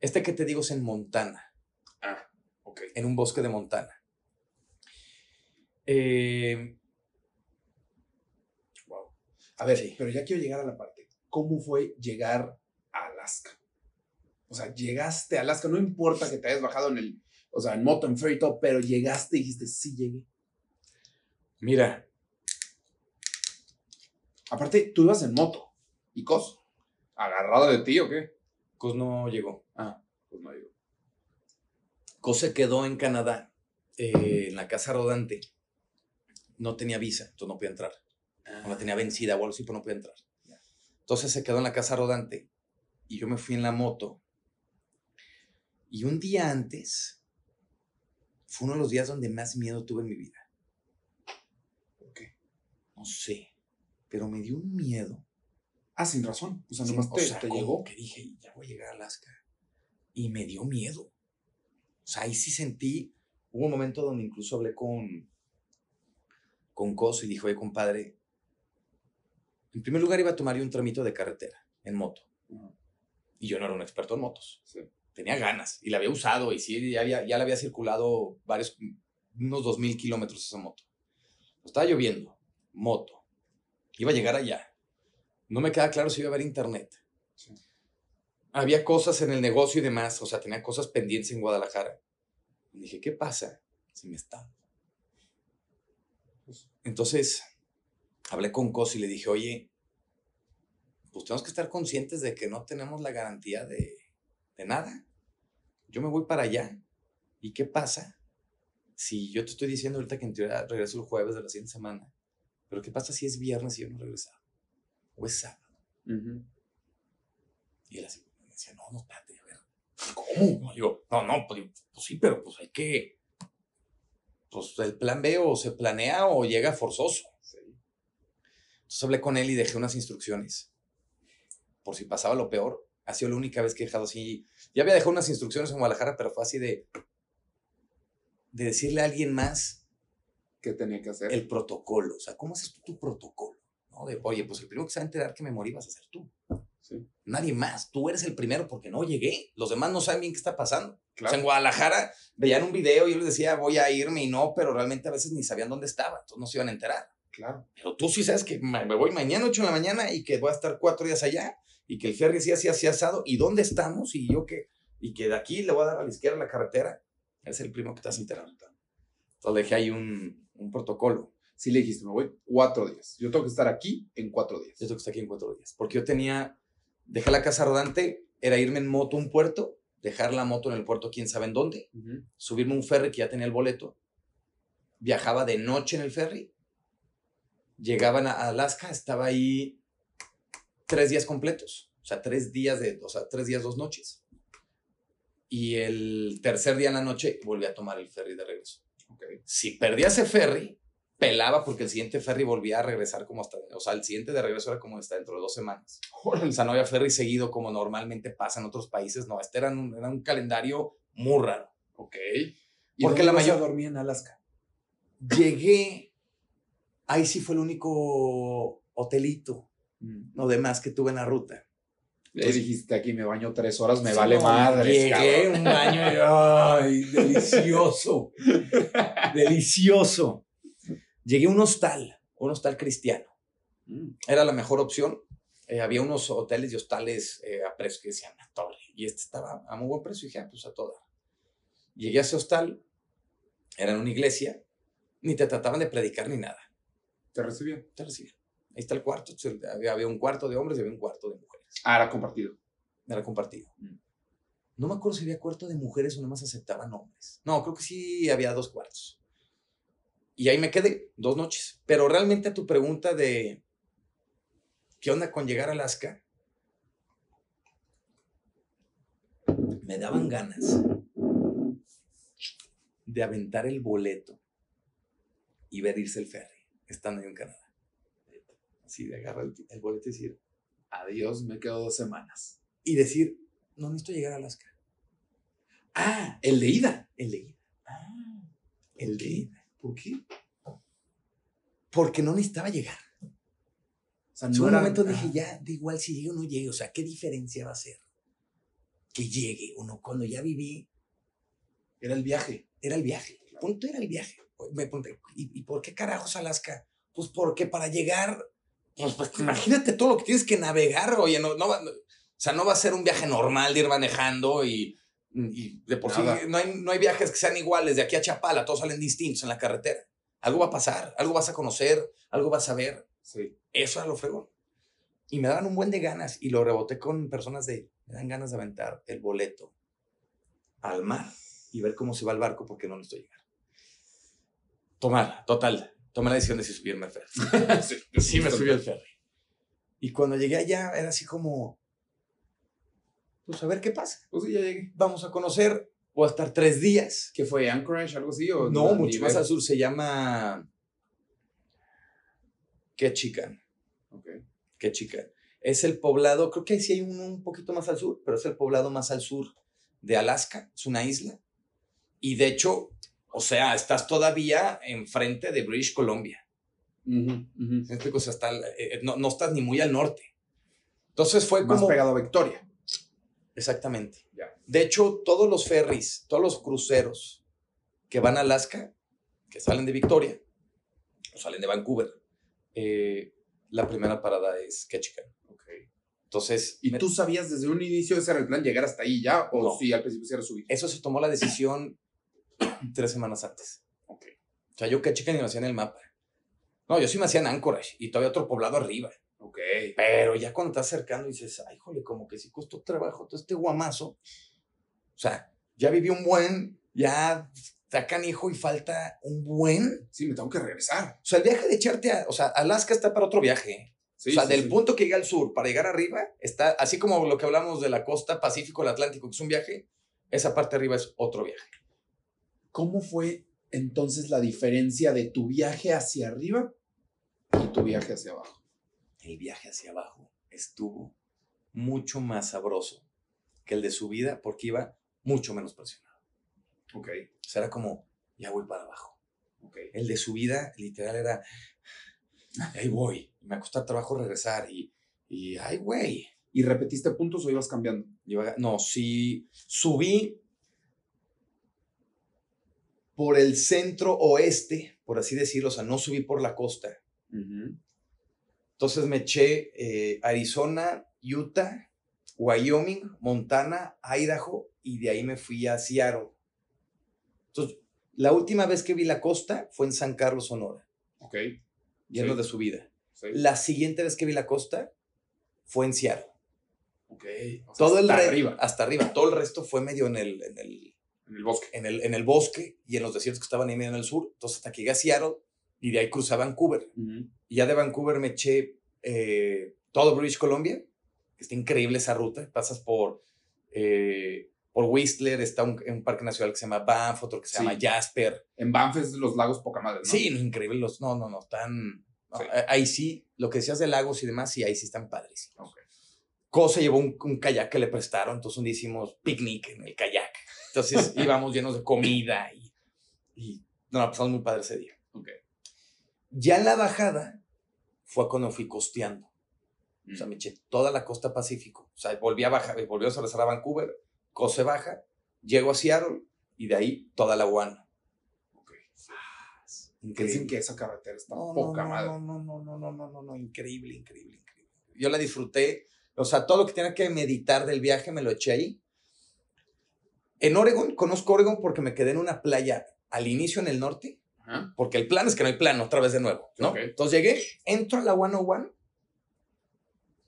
Este que te digo es en Montana, Ah, en un bosque de Montana. Eh, Wow. A ver, Sí. pero ya quiero llegar a la parte. ¿Cómo fue llegar a Alaska? O sea, llegaste a Alaska, no importa que te hayas bajado en el, o sea, en moto, en ferry, y todo, pero llegaste y dijiste, sí llegué. mira, Aparte, tú ibas en moto y cos. ¿Agarrado de ti o qué? Cos no llegó. Ah, pues no llegó. Cos se quedó en Canadá, eh, en la casa rodante. No tenía visa, entonces no podía entrar. O la tenía vencida o algo así, pero no podía entrar. Entonces se quedó en la casa rodante y yo me fui en la moto. Y un día antes fue uno de los días donde más miedo tuve en mi vida. ¿Por qué? No sé, pero me dio un miedo. Ah, sin razón. O sea, Sí, nomás o te, sea, te llegó. que dije, ya voy a llegar a Alaska. Y me dio miedo. O sea, ahí sí sentí, hubo un momento donde incluso hablé con, con Coso y dijo, oye, compadre, en primer lugar iba a tomar yo un tramito de carretera en moto. Y yo no era un experto en motos. Sí. Tenía ganas y la había usado y sí, ya, había, ya la había circulado varios, unos 2.000 kilómetros esa moto. Estaba lloviendo, moto. Iba a llegar allá. No me queda claro si iba a haber internet. Sí. Había cosas en el negocio y demás, o sea, tenía cosas pendientes en Guadalajara. Y dije, ¿qué pasa si me está? Pues- Entonces, hablé con Cos y le dije, oye, pues tenemos que estar conscientes de que no tenemos la garantía de, de nada. Yo me voy para allá. ¿Y qué pasa si yo te estoy diciendo ahorita que en teoría regreso el jueves de la siguiente semana? Pero ¿qué pasa si es viernes y yo no he regresado? O es sábado. Y él así me decía, no, no, espérate, a ver. ¿Cómo? No, digo, no, no, pues, pues sí, pero pues hay que. Pues el plan B o se planea o llega forzoso. Sí. Entonces hablé con él y dejé unas instrucciones. Por si pasaba lo peor. Ha sido la única vez que he dejado así. Ya había dejado unas instrucciones en Guadalajara, pero fue así de. de decirle a alguien más ¿Qué tenía que hacer? el protocolo. O sea, ¿cómo haces tú tu protocolo? ¿No? De, oye, pues el primero que se va a enterar que me morí vas a ser tú. Sí. Nadie más. Tú eres el primero porque no llegué. Los demás no saben bien qué está pasando. O sea, Claro. en Guadalajara veían un video y yo les decía, voy a irme y no, pero realmente a veces ni sabían dónde estaba. Entonces no se iban a enterar. Claro. Pero tú sí sabes que me voy mañana 8 de la mañana y que voy a estar cuatro días allá y que el ferry sí así, así asado. ¿Y dónde estamos? Y yo que, y que de aquí le voy a dar a la izquierda la carretera. Es el primo que te vas a enterar. Entonces dejé ahí un, un protocolo. Sí le dijiste, me voy cuatro días. Yo tengo que estar aquí en cuatro días. Esto que está aquí en cuatro días. Porque yo tenía, dejé la casa rodante, era irme en moto a un puerto, dejar la moto en el puerto quién sabe en dónde, Ujú. subirme a un ferry que ya tenía el boleto, viajaba de noche en el ferry, llegaban a Alaska, estaba ahí tres días completos, o sea, tres días de, o sea, tres días, dos noches. Y el tercer día en la noche volví a tomar el ferry de regreso. Si perdía ese ferry, pelaba porque el siguiente ferry volvía a regresar como hasta, o sea, el siguiente de regreso era como hasta dentro de dos semanas. O sea, no había ferry seguido como normalmente pasa en otros países, no, este era un, era un calendario muy raro. Ok. Porque dónde la mayor- dormir en Alaska. Llegué, ahí sí fue el único hotelito, Mm. no demás que tuve en la ruta. Le dijiste aquí me baño tres horas, me Sí, vale no, madre. Llegué un baño y ay, delicioso, delicioso. Llegué a un hostal, un hostal cristiano. Mm. Era la mejor opción. Eh, había unos hoteles y hostales eh, a precio que decían a torre. Y este estaba a muy buen precio. Y dije, ah, pues a toda. Llegué a ese hostal, era en una iglesia, ni te trataban de predicar ni nada. ¿Te recibían? Te recibían. Ahí está el cuarto. Había, un cuarto de hombres y había un cuarto de mujeres. Ah, era compartido. Era compartido. Mm. No me acuerdo si había cuarto de mujeres o nomás aceptaban hombres. No, creo que sí había dos cuartos. Y ahí me quedé dos noches. Pero realmente a tu pregunta de qué onda con llegar a Alaska, me daban ganas de aventar el boleto y ver irse el ferry, estando yo en Canadá. Así de agarrar el, el boleto y decir, Adiós, me quedo dos semanas. y decir, no necesito llegar a Alaska. Ah, el de ida. El de ida. Ah, El de ida. ¿Por qué? Porque no necesitaba llegar. O sea, En un era- momento ah, dije, ya, da igual si llegue o no llegue. O sea, ¿qué diferencia va a ser? Que llegue o no. Cuando ya viví, Era el viaje. era el viaje. El punto era el viaje. Me pregunté, ¿y, y por qué carajos Alaska? Pues porque para llegar, pues, pues, imagínate todo lo que tienes que navegar. Oye, no, no va, no- o sea, no va a ser un viaje normal de ir manejando y, y de por Nada. sí no hay, no hay viajes que sean iguales de aquí a Chapala, todos salen distintos en la carretera. Algo va a pasar, algo vas a conocer, algo vas a ver. Sí. Eso era lo fregón. Y me daban un buen de ganas y lo reboté con personas de, me dan ganas de aventar el boleto al mar y ver cómo se va el barco porque no necesito llegar. Tomar, total, tomé la decisión de si subirme al ferry. sí, Sí, me subí al ferry. Y cuando llegué allá era así como, pues a ver qué pasa. Pues sí, ya llegué. Vamos a conocer, voy a estar tres días. ¿Qué fue? ¿Anchorage, algo así? O No, mucho más al sur, se llama Ketchikan. Ok. Ketchikan. Es el poblado, creo que sí hay uno un poquito más al sur, pero es el poblado más al sur de Alaska, es una isla. Y de hecho, o sea, estás todavía enfrente de British Columbia. O sea, está, eh, no, no estás ni muy al norte. Entonces fue Más como... pegado a Victoria. Exactamente. Ya. De hecho, todos los ferries, todos los cruceros que van a Alaska, que salen de Victoria, o salen de Vancouver, eh, la primera parada es Ketchikan. Ok. Entonces, ¿Y me- tú sabías desde un inicio ese era el plan, llegar hasta ahí ya? ¿O No. sí, al principio sí era subir? eso se tomó la decisión tres semanas antes. Ok. O sea, yo Ketchikan y me hacía en el mapa. No, yo sí me hacía en Anchorage y todavía otro poblado arriba. Pero ya cuando estás acercando dices, ay, jole, como que sí costó trabajo todo este guamazo. O sea, ya viví un buen, ya está canijo y falta un buen. Sí, me tengo que regresar. O sea, el viaje de echarte a, o sea, Alaska está para otro viaje. Sí, o sea, sí, del sí. punto que llega al sur para llegar arriba, está, así como lo que hablamos de la costa Pacífico, el Atlántico, que es un viaje, esa parte arriba es otro viaje. ¿Cómo fue entonces la diferencia de tu viaje hacia arriba y tu viaje hacia abajo? El viaje hacia abajo estuvo mucho más sabroso que el de subida porque iba mucho menos presionado. Ok. O sea, era como, ya voy para abajo. Ok. El de subida, literal, era, ahí voy. Me costó trabajo regresar y, y ay, güey. ¿Y repetiste puntos o ibas cambiando? Iba- No, sí, subí por el centro oeste, por así decirlo, o sea, no subí por la costa. Entonces me eché eh, Arizona, Utah, Wyoming, Montana, Idaho y de ahí me fui a Seattle. Entonces, la última vez que vi la costa fue en San Carlos, Sonora, Ok. yendo Sí. de subida. Sí. La siguiente vez que vi la costa fue en Seattle. Ok. O sea, Todo el hasta re- arriba, Hasta arriba. Todo el resto fue medio en el, en el, en el bosque. en el, en el bosque y en los desiertos que estaban ahí medio en el sur. Entonces hasta que llegué a Seattle y de ahí crucé a Vancouver. Y ya de Vancouver me eché eh, todo British Columbia, que está increíble esa ruta. Pasas por, eh, por Whistler, está un, un parque nacional que se llama Banff, otro que se Sí. llama Jasper. En Banff es los lagos poca madre, ¿no? Sí, no, increíble. Los, no, no, no, están... no, Sí. Ahí sí, lo que decías de lagos y demás, sí, ahí sí están padrísimos. Ok. Cosa llevó un, un kayak que le prestaron, entonces un día hicimos picnic en el kayak. Entonces íbamos llenos de comida y, y no, la pasamos muy padre ese día. Ya en la bajada fue cuando fui costeando. O sea, mm. me eché toda la costa Pacífico. O sea, volví a bajar, eh, volví a regresar a Vancouver, Cose baja, llego a Seattle y de ahí toda la guana. Ah, increíble. Dicen que esa carretera está no, poca no, madre. No, no, no, no, no, no, no, no, increíble, increíble, increíble. Yo la disfruté. O sea, todo lo que tenía que meditar del viaje me lo eché ahí. En Oregon, conozco Oregon porque me quedé en una playa al inicio en el norte Ajá. porque el plan es que no hay plan otra vez de nuevo, ¿no? Ok. Entonces llegué, entro a la 101,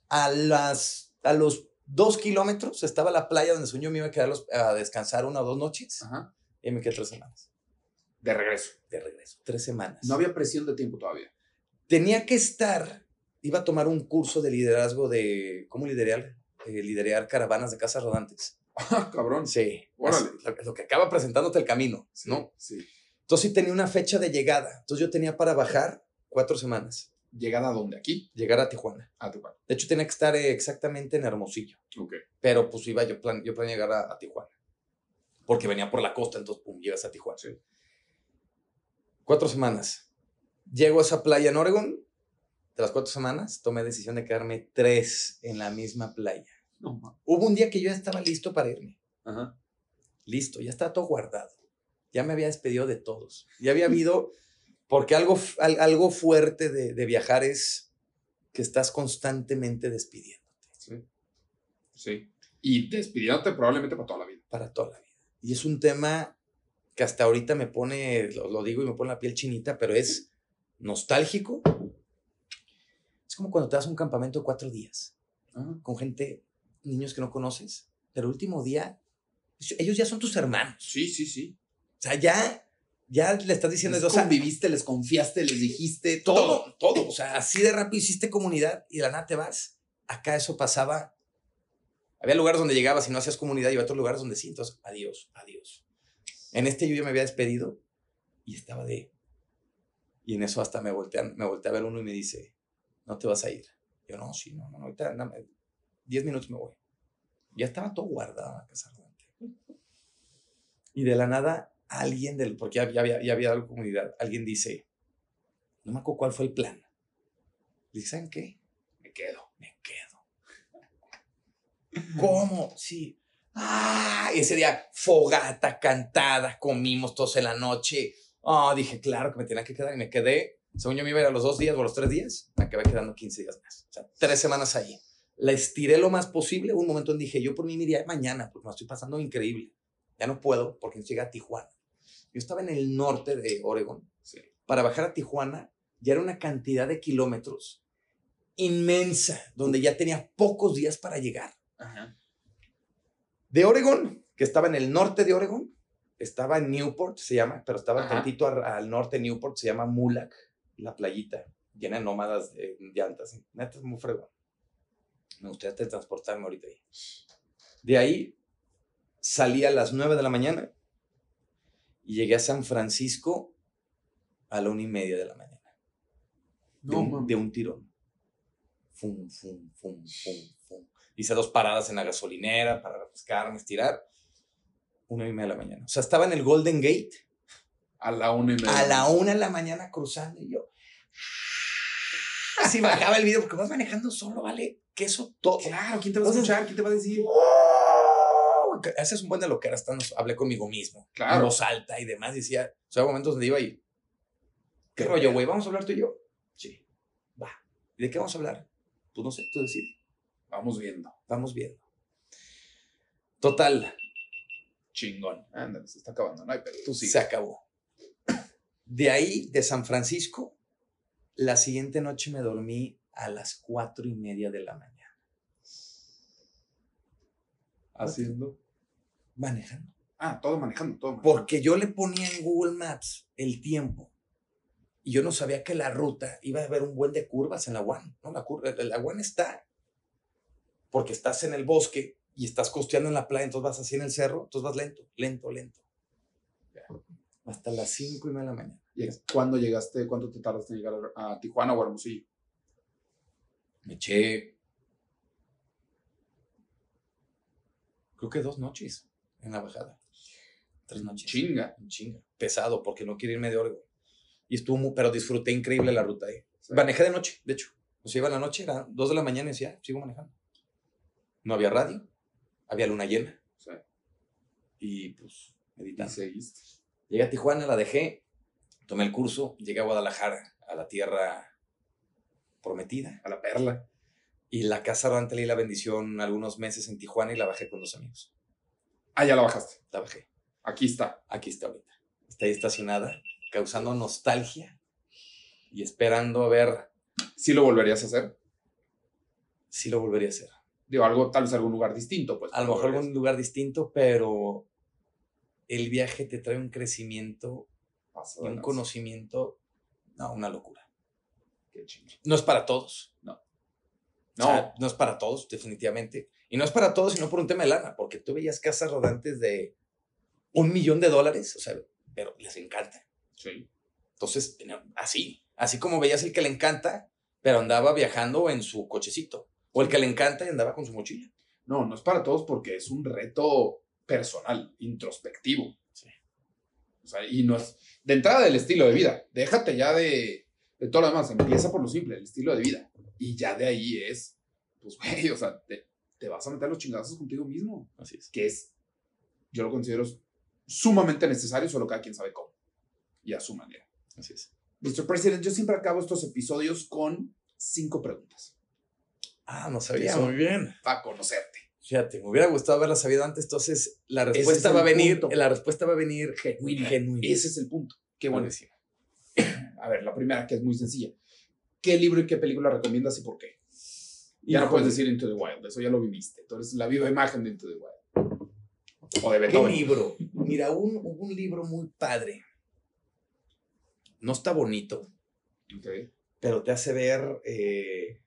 a, las, a los dos kilómetros estaba la playa donde soñó me iba a quedar los- a descansar una o dos noches Ajá. y me quedé tres semanas De regreso. de regreso, tres semanas. No había presión de tiempo todavía. tenía que estar, iba a tomar un curso de liderazgo de cómo liderar, eh, liderar caravanas de casas rodantes. Ah, cabrón. Sí, Órale. lo que acaba presentándote el camino, Sí, ¿no? Sí. Entonces sí tenía una fecha de llegada. Entonces yo tenía para bajar cuatro semanas, ¿Llegada a dónde? ¿Aquí? llegar a Tijuana. A Tijuana. De hecho tenía que estar eh, exactamente en Hermosillo, Ok. pero pues iba, yo plan, yo planeé llegar a, a Tijuana. Porque venía por la costa, entonces pum, llegas a Tijuana. Sí. Cuatro semanas. Llego a esa playa en Oregon. De las cuatro semanas, tomé decisión de quedarme tres en la misma playa. No, Hubo un día que yo ya estaba listo para irme. Ajá. Listo, ya estaba todo guardado. Ya me había despedido de todos. Ya había habido, porque algo, algo fuerte de, de viajar es que estás constantemente despidiéndote Sí. Sí. Y despidiéndote probablemente para toda la vida. para toda la vida. Y es un tema que hasta ahorita me pone, lo, lo digo y me pone la piel chinita, pero es nostálgico. Es como cuando te das un campamento de cuatro días con gente, niños que no conoces, pero el último día, ellos ya son tus hermanos. Sí, sí, sí. Sea, ya, ya le estás diciendo, Les o sea, conviviste, les confiaste, les dijiste todo, todo. O sea, así de rápido hiciste comunidad y de la nada te vas. Acá eso pasaba. Había lugares donde llegabas y no hacías comunidad y había otros lugares donde sí. Entonces, adiós, adiós. En este yo ya me había despedido y estaba de. Y en eso hasta me voltean, me volteé a ver uno y me dice, no te vas a ir. Yo, no, sí, no, no, no, ahorita, dame 10 minutos me voy. Ya estaba todo guardado en la casa rodante. Y de la nada, alguien del, porque ya, ya ya había algo comunidad, alguien dice, no me acuerdo cuál fue el plan. ¿saben qué? Me quedo, me quedo. ¿Cómo? Sí. Ah, y ese día, fogata, cantada, comimos todos en la noche. Ah, dije, claro que me tenía que quedar y me quedé. Según yo me iba a ir a los dos días o los tres días, me acabé quedando 15 días más. O sea, tres semanas ahí. La estiré lo más posible. Un momento en dije, yo por mí me iría mañana porque me estoy pasando increíble. Ya no puedo porque llegué a Tijuana. Yo estaba en el norte de Oregon. Sí. Para bajar a Tijuana ya era una cantidad de kilómetros inmensa, donde ya tenía pocos días para llegar. Ajá. De Oregon, que estaba en el norte de Oregon, estaba en Newport, se llama, pero estaba Ajá. tantito al, al norte de Newport, se llama Mulac, la playita, llena de nómadas de llantas. Neta, es muy fregón. Me gustaría transportarme ahorita ahí. De ahí salí a las 9 de la mañana y llegué a San Francisco a la una y media de la mañana. De, No, un, de un tirón. Fum, fum, fum, fum, fum. Hice dos paradas en la gasolinera para refrescarme, estirar. Una y media de la mañana. O sea, estaba en el Golden Gate A la una y media. a la una de la mañana cruzando y yo. Así bajaba el video porque vas manejando solo, ¿vale? Que eso todo. Claro, ¿quién te va a escuchar? ¿Quién te va a decir? Haces un buen de lo que era estando, hablé conmigo mismo, Claro. en voz alta y demás. Decía, o sea, momentos donde iba y. ¿Qué rollo, güey? ¿Vamos a hablar tú y yo? Sí. Va. ¿Y de qué vamos a hablar? Pues no sé, tú decides. Vamos viendo. Vamos viendo. Total, Chingón. Ándale, se está acabando. No hay pero Tú sí. se acabó. De ahí, de San Francisco, la siguiente noche me dormí a las cuatro y media de la mañana, Haciendo. Manejando. Ah, todo manejando, todo manejando. Porque yo le ponía en Google Maps el tiempo y yo no sabía que la ruta iba a haber un buen de curvas en la One. No, la, curva, la One está porque estás en el bosque y estás costeando en la playa, entonces vas así en el cerro, entonces vas lento, lento, lento. Hasta las cinco y media de la mañana. ¿Y cuándo llegaste? ¿Cuánto te tardaste en llegar a, a Tijuana o a Hermosillo? Me eché. Creo que dos noches en la bajada. Tres noches. Chinga. Chinga. Pesado, porque no quiero irme de Oregon. Y estuvo muy, pero disfruté increíble la ruta ahí. Sí. Manejé de noche, de hecho. O sea, iba en la noche, era dos de la mañana y decía, sigo manejando. No había radio, había luna llena. Sí. Y pues, Y meditando. seguiste. Llegué a Tijuana, la dejé, tomé el curso, llegué a Guadalajara, a la tierra prometida. A la perla. Y la casa rodante le di la bendición algunos meses en Tijuana y la bajé con dos amigos. Ah, ya la bajaste. La bajé. Aquí está. Aquí está ahorita. Está ahí estacionada, causando nostalgia y esperando a ver ¿Sí lo volverías a hacer? si lo volvería a hacer. Digo, algo, tal vez algún lugar distinto, pues. A lo mejor algún lugar distinto, pero el viaje te trae un crecimiento Paso y un lanza. conocimiento, no, una locura. Qué chingo. No es para todos. No. O No. sea, no es para todos, definitivamente. Y no es para todos, sino por un tema de lana, porque tú veías casas rodantes de un millón de dólares, o sea, pero les encanta. Sí. Entonces, así, así como veías el que le encanta, pero andaba viajando en su cochecito. O el que le encanta y andaba con su mochila. No, no es para todos porque es un reto personal, introspectivo. Sí. O sea, y no es de entrada del estilo de vida. Déjate ya de, de todo lo demás. Empieza por lo simple, el estilo de vida. Y ya de ahí es, pues, güey, o sea, te, te vas a meter los chingazos contigo mismo. Así es. Que es, yo lo considero sumamente necesario, solo cada quien sabe cómo. Y a su manera. Así es. Mr. President, yo siempre acabo estos episodios con cinco preguntas Ah, no sabía. Eso. Muy bien. para conocerte. Fíjate, me hubiera gustado haberla sabido antes, entonces la respuesta es va a venir, punto. la respuesta va a venir Genuina. genuina. Ese es el punto. Qué bueno. Buenísimo. A ver, la primera, que es muy sencilla. ¿Qué libro y qué película recomiendas y por qué? Ya no puedes decir Into the Wild, eso ya lo viviste. Entonces, la viva imagen de Into the Wild. O de ¿Qué libro? Mira, un, hubo un libro muy padre. No está bonito, Ok. pero te hace ver eh,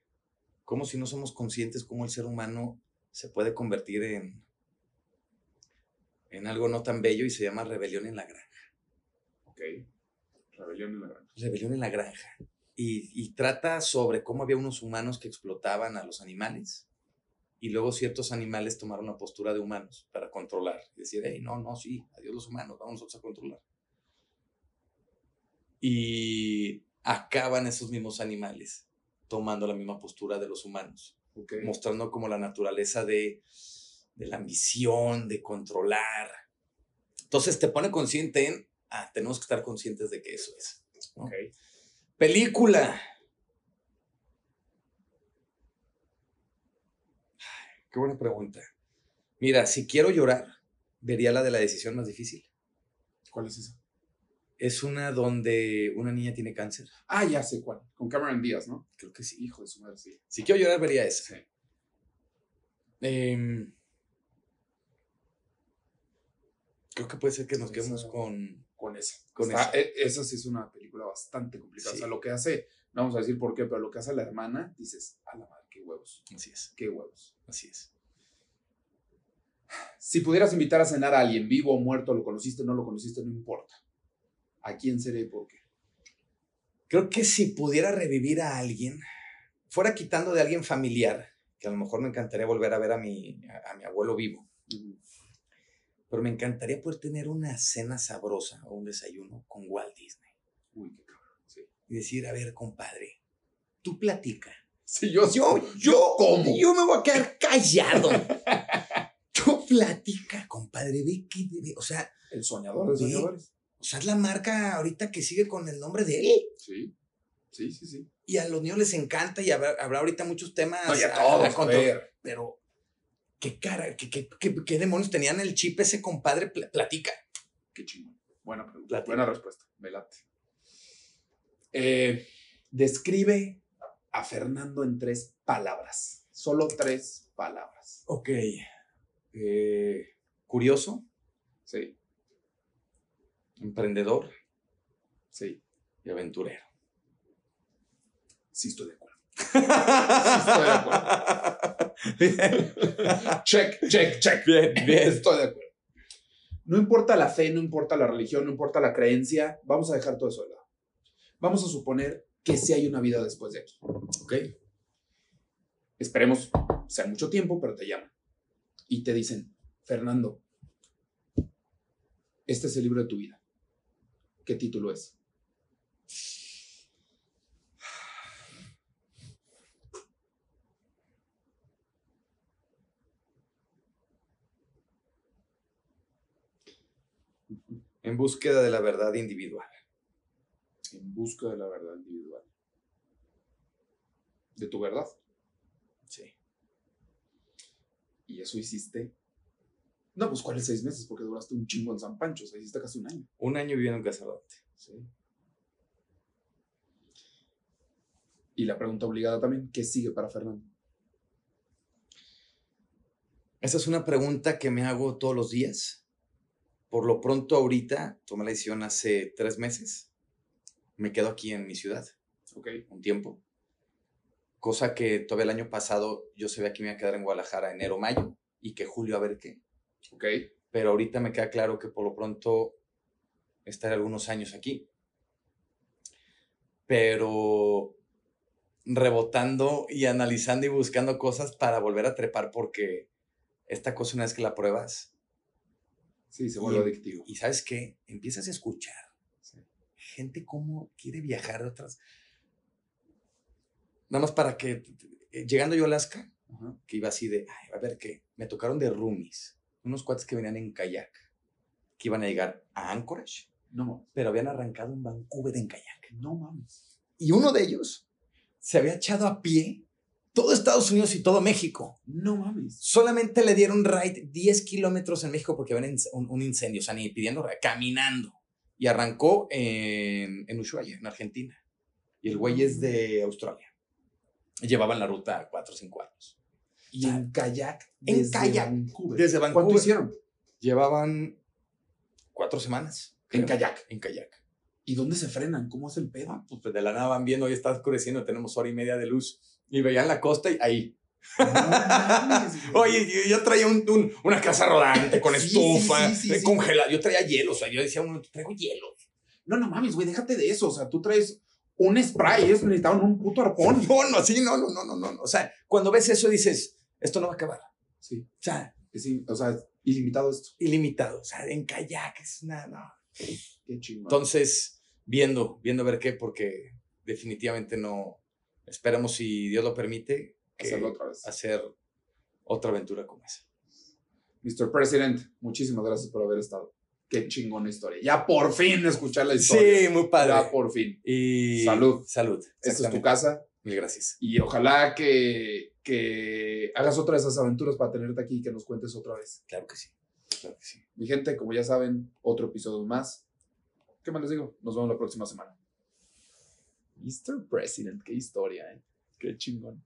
cómo si no somos conscientes cómo el ser humano se puede convertir en, en algo no tan bello y se llama Rebelión en la Granja. Ok. Rebelión en la granja. Rebelión en la Granja. Y, y trata sobre cómo había unos humanos que explotaban a los animales y luego ciertos animales tomaron la postura de humanos para controlar. Y decir, hey, no, no, sí, adiós los humanos, vamos nosotros a controlar. Y acaban esos mismos animales tomando la misma postura de los humanos, Ok. mostrando como la naturaleza de, de la ambición, de controlar. Entonces te pone consciente en, ah, tenemos que estar conscientes de que eso es. ¿no? Ok. Película. Ay, Qué buena pregunta. Mira, si quiero llorar, vería la de la decisión más difícil. ¿Cuál es esa? Es una donde una niña tiene cáncer. Ah, ya sé cuál. Con Cameron Díaz, ¿no? Creo que sí. Hijo de su madre, sí. Si quiero llorar, vería esa. Sí. Em, creo que puede ser que nos quedemos con... Con esa. Con esa. e- esa sí es una película bastante complicada. O sea, Sí. lo que hace, no vamos a decir por qué, pero lo que hace la hermana, dices, a la madre, qué huevos. Así es, Qué huevos. así es. Si pudieras invitar a cenar a alguien, vivo o muerto, lo conociste o no lo conociste, no importa. ¿A quién seré y por qué? Creo que si pudiera revivir a alguien, fuera quitando de alguien familiar, que a lo mejor me encantaría volver a ver a mi, a, a mi abuelo vivo, pero me encantaría poder tener una cena sabrosa o un desayuno con Walt Disney Uy, qué cabrón. Sí. y decir, a ver, compadre, tú platica. Sí, yo, Yo, yo, ¿Cómo? yo me voy a quedar callado. Tú platica, compadre, ve que, ve- o sea, El soñador de soñadores. o sea, es la marca ahorita que sigue con el nombre de él. Sí. Sí, sí, sí. Y a los niños les encanta y habrá, habrá ahorita muchos temas. Y a todos, a a control. ver. Pero, ¿qué cara, qué, qué, qué- qué demonios tenían el chip ese compadre? Pla- Platica. Qué chingón. Buena pregunta. Platica. Buena respuesta. Me late. Eh, describe a Fernando en tres palabras. Solo tres palabras. Ok. Eh, curioso, Sí, emprendedor sí. y aventurero. Sí, estoy de estoy de acuerdo. Check, check, check. bien, bien. Estoy de acuerdo. No importa la fe, no importa la religión, no importa la creencia, vamos a dejar todo eso de lado. Vamos a suponer que sí hay una vida después de aquí. Ok. Esperemos sea mucho tiempo, pero te llaman. Y te dicen, Fernando, este es el libro de tu vida. ¿Qué título es? En búsqueda de la verdad individual. En busca de la verdad individual. De tu verdad. Sí. Y eso hiciste. No, pues ¿cuáles seis meses? Porque duraste un chingo en San Pancho. O sea, hiciste casi un año. Un año viviendo en Casarote. Sí. Y la pregunta obligada también, ¿qué sigue para Fernando? Esa es una pregunta que me hago todos los días. Por lo pronto, ahorita tomé la decisión hace tres meses. Me quedo aquí en mi ciudad Ok. un tiempo. Cosa que todavía el año pasado yo sabía que me iba a quedar en Guadalajara enero, mayo y que julio a ver qué. Ok. Pero ahorita me queda claro que por lo pronto estaré algunos años aquí. Pero rebotando y analizando y buscando cosas para volver a trepar porque esta cosa una vez que la pruebas Sí, se vuelve Y- adictivo. y sabes qué, empiezas a escuchar Sí. gente cómo quiere viajar de otras. Nada más para que, eh, llegando yo a Alaska, Ajá. que iba así de, ay, a ver qué, me tocaron de roomies, unos cuates que venían en kayak, que iban a llegar a Anchorage, No mames. pero habían arrancado en Vancouver en kayak. No mames. Y uno de ellos se había echado a pie todo Estados Unidos y todo México. No mames. Solamente le dieron ride 10 kilómetros en México porque había un, un- incendio, o sea, ni pidiendo caminando. Y arrancó en, en Ushuaia, en Argentina. Y el güey es de Australia. Llevaban la ruta cuatro o cinco años. Y en kayak. En desde kayak, Vancouver. Desde Vancouver. ¿Cuánto hicieron? Llevaban cuatro semanas. En creo, kayak. En kayak. ¿Y dónde se frenan? ¿Cómo es el pedo? Ah, pues de la nada van viendo, hoy está oscureciendo, tenemos hora y media de luz. Y veían la costa y ahí. No. Oye, yo, yo traía un, un- una casa rodante con Sí, estufa, sí, sí, sí, eh, sí. congelada. Yo traía hielo, o sea, yo decía, uno, traigo hielo. No, no mames, güey, déjate de eso. O sea, tú traes un spray, ellos necesitaban un puto arpón. No, no, así, no, no, no, no, no. O sea, cuando ves eso dices, esto no va a acabar. Sí, O sea, es in- o sea, ilimitado esto. ilimitado. O sea, en kayak es nada, no. Qué chingón. Entonces, viendo, viendo a ver qué, porque definitivamente no. Esperamos, si Dios lo permite, que Hacerlo otra vez. hacer otra aventura como esa. Mr. President, muchísimas gracias por haber estado. Qué chingona historia. Ya por fin escuchar la historia. Sí, muy padre. Ya por fin. Y Salud. Salud. Esta es tu casa Mil gracias. y ojalá que, que hagas otra de esas aventuras para tenerte aquí y que nos cuentes otra vez. Claro que sí. Claro que sí. Mi gente, como ya saben, otro episodio más. ¿Qué más les digo? Nos vemos la próxima semana. Mr. President, qué historia, ¿eh? Qué chingón.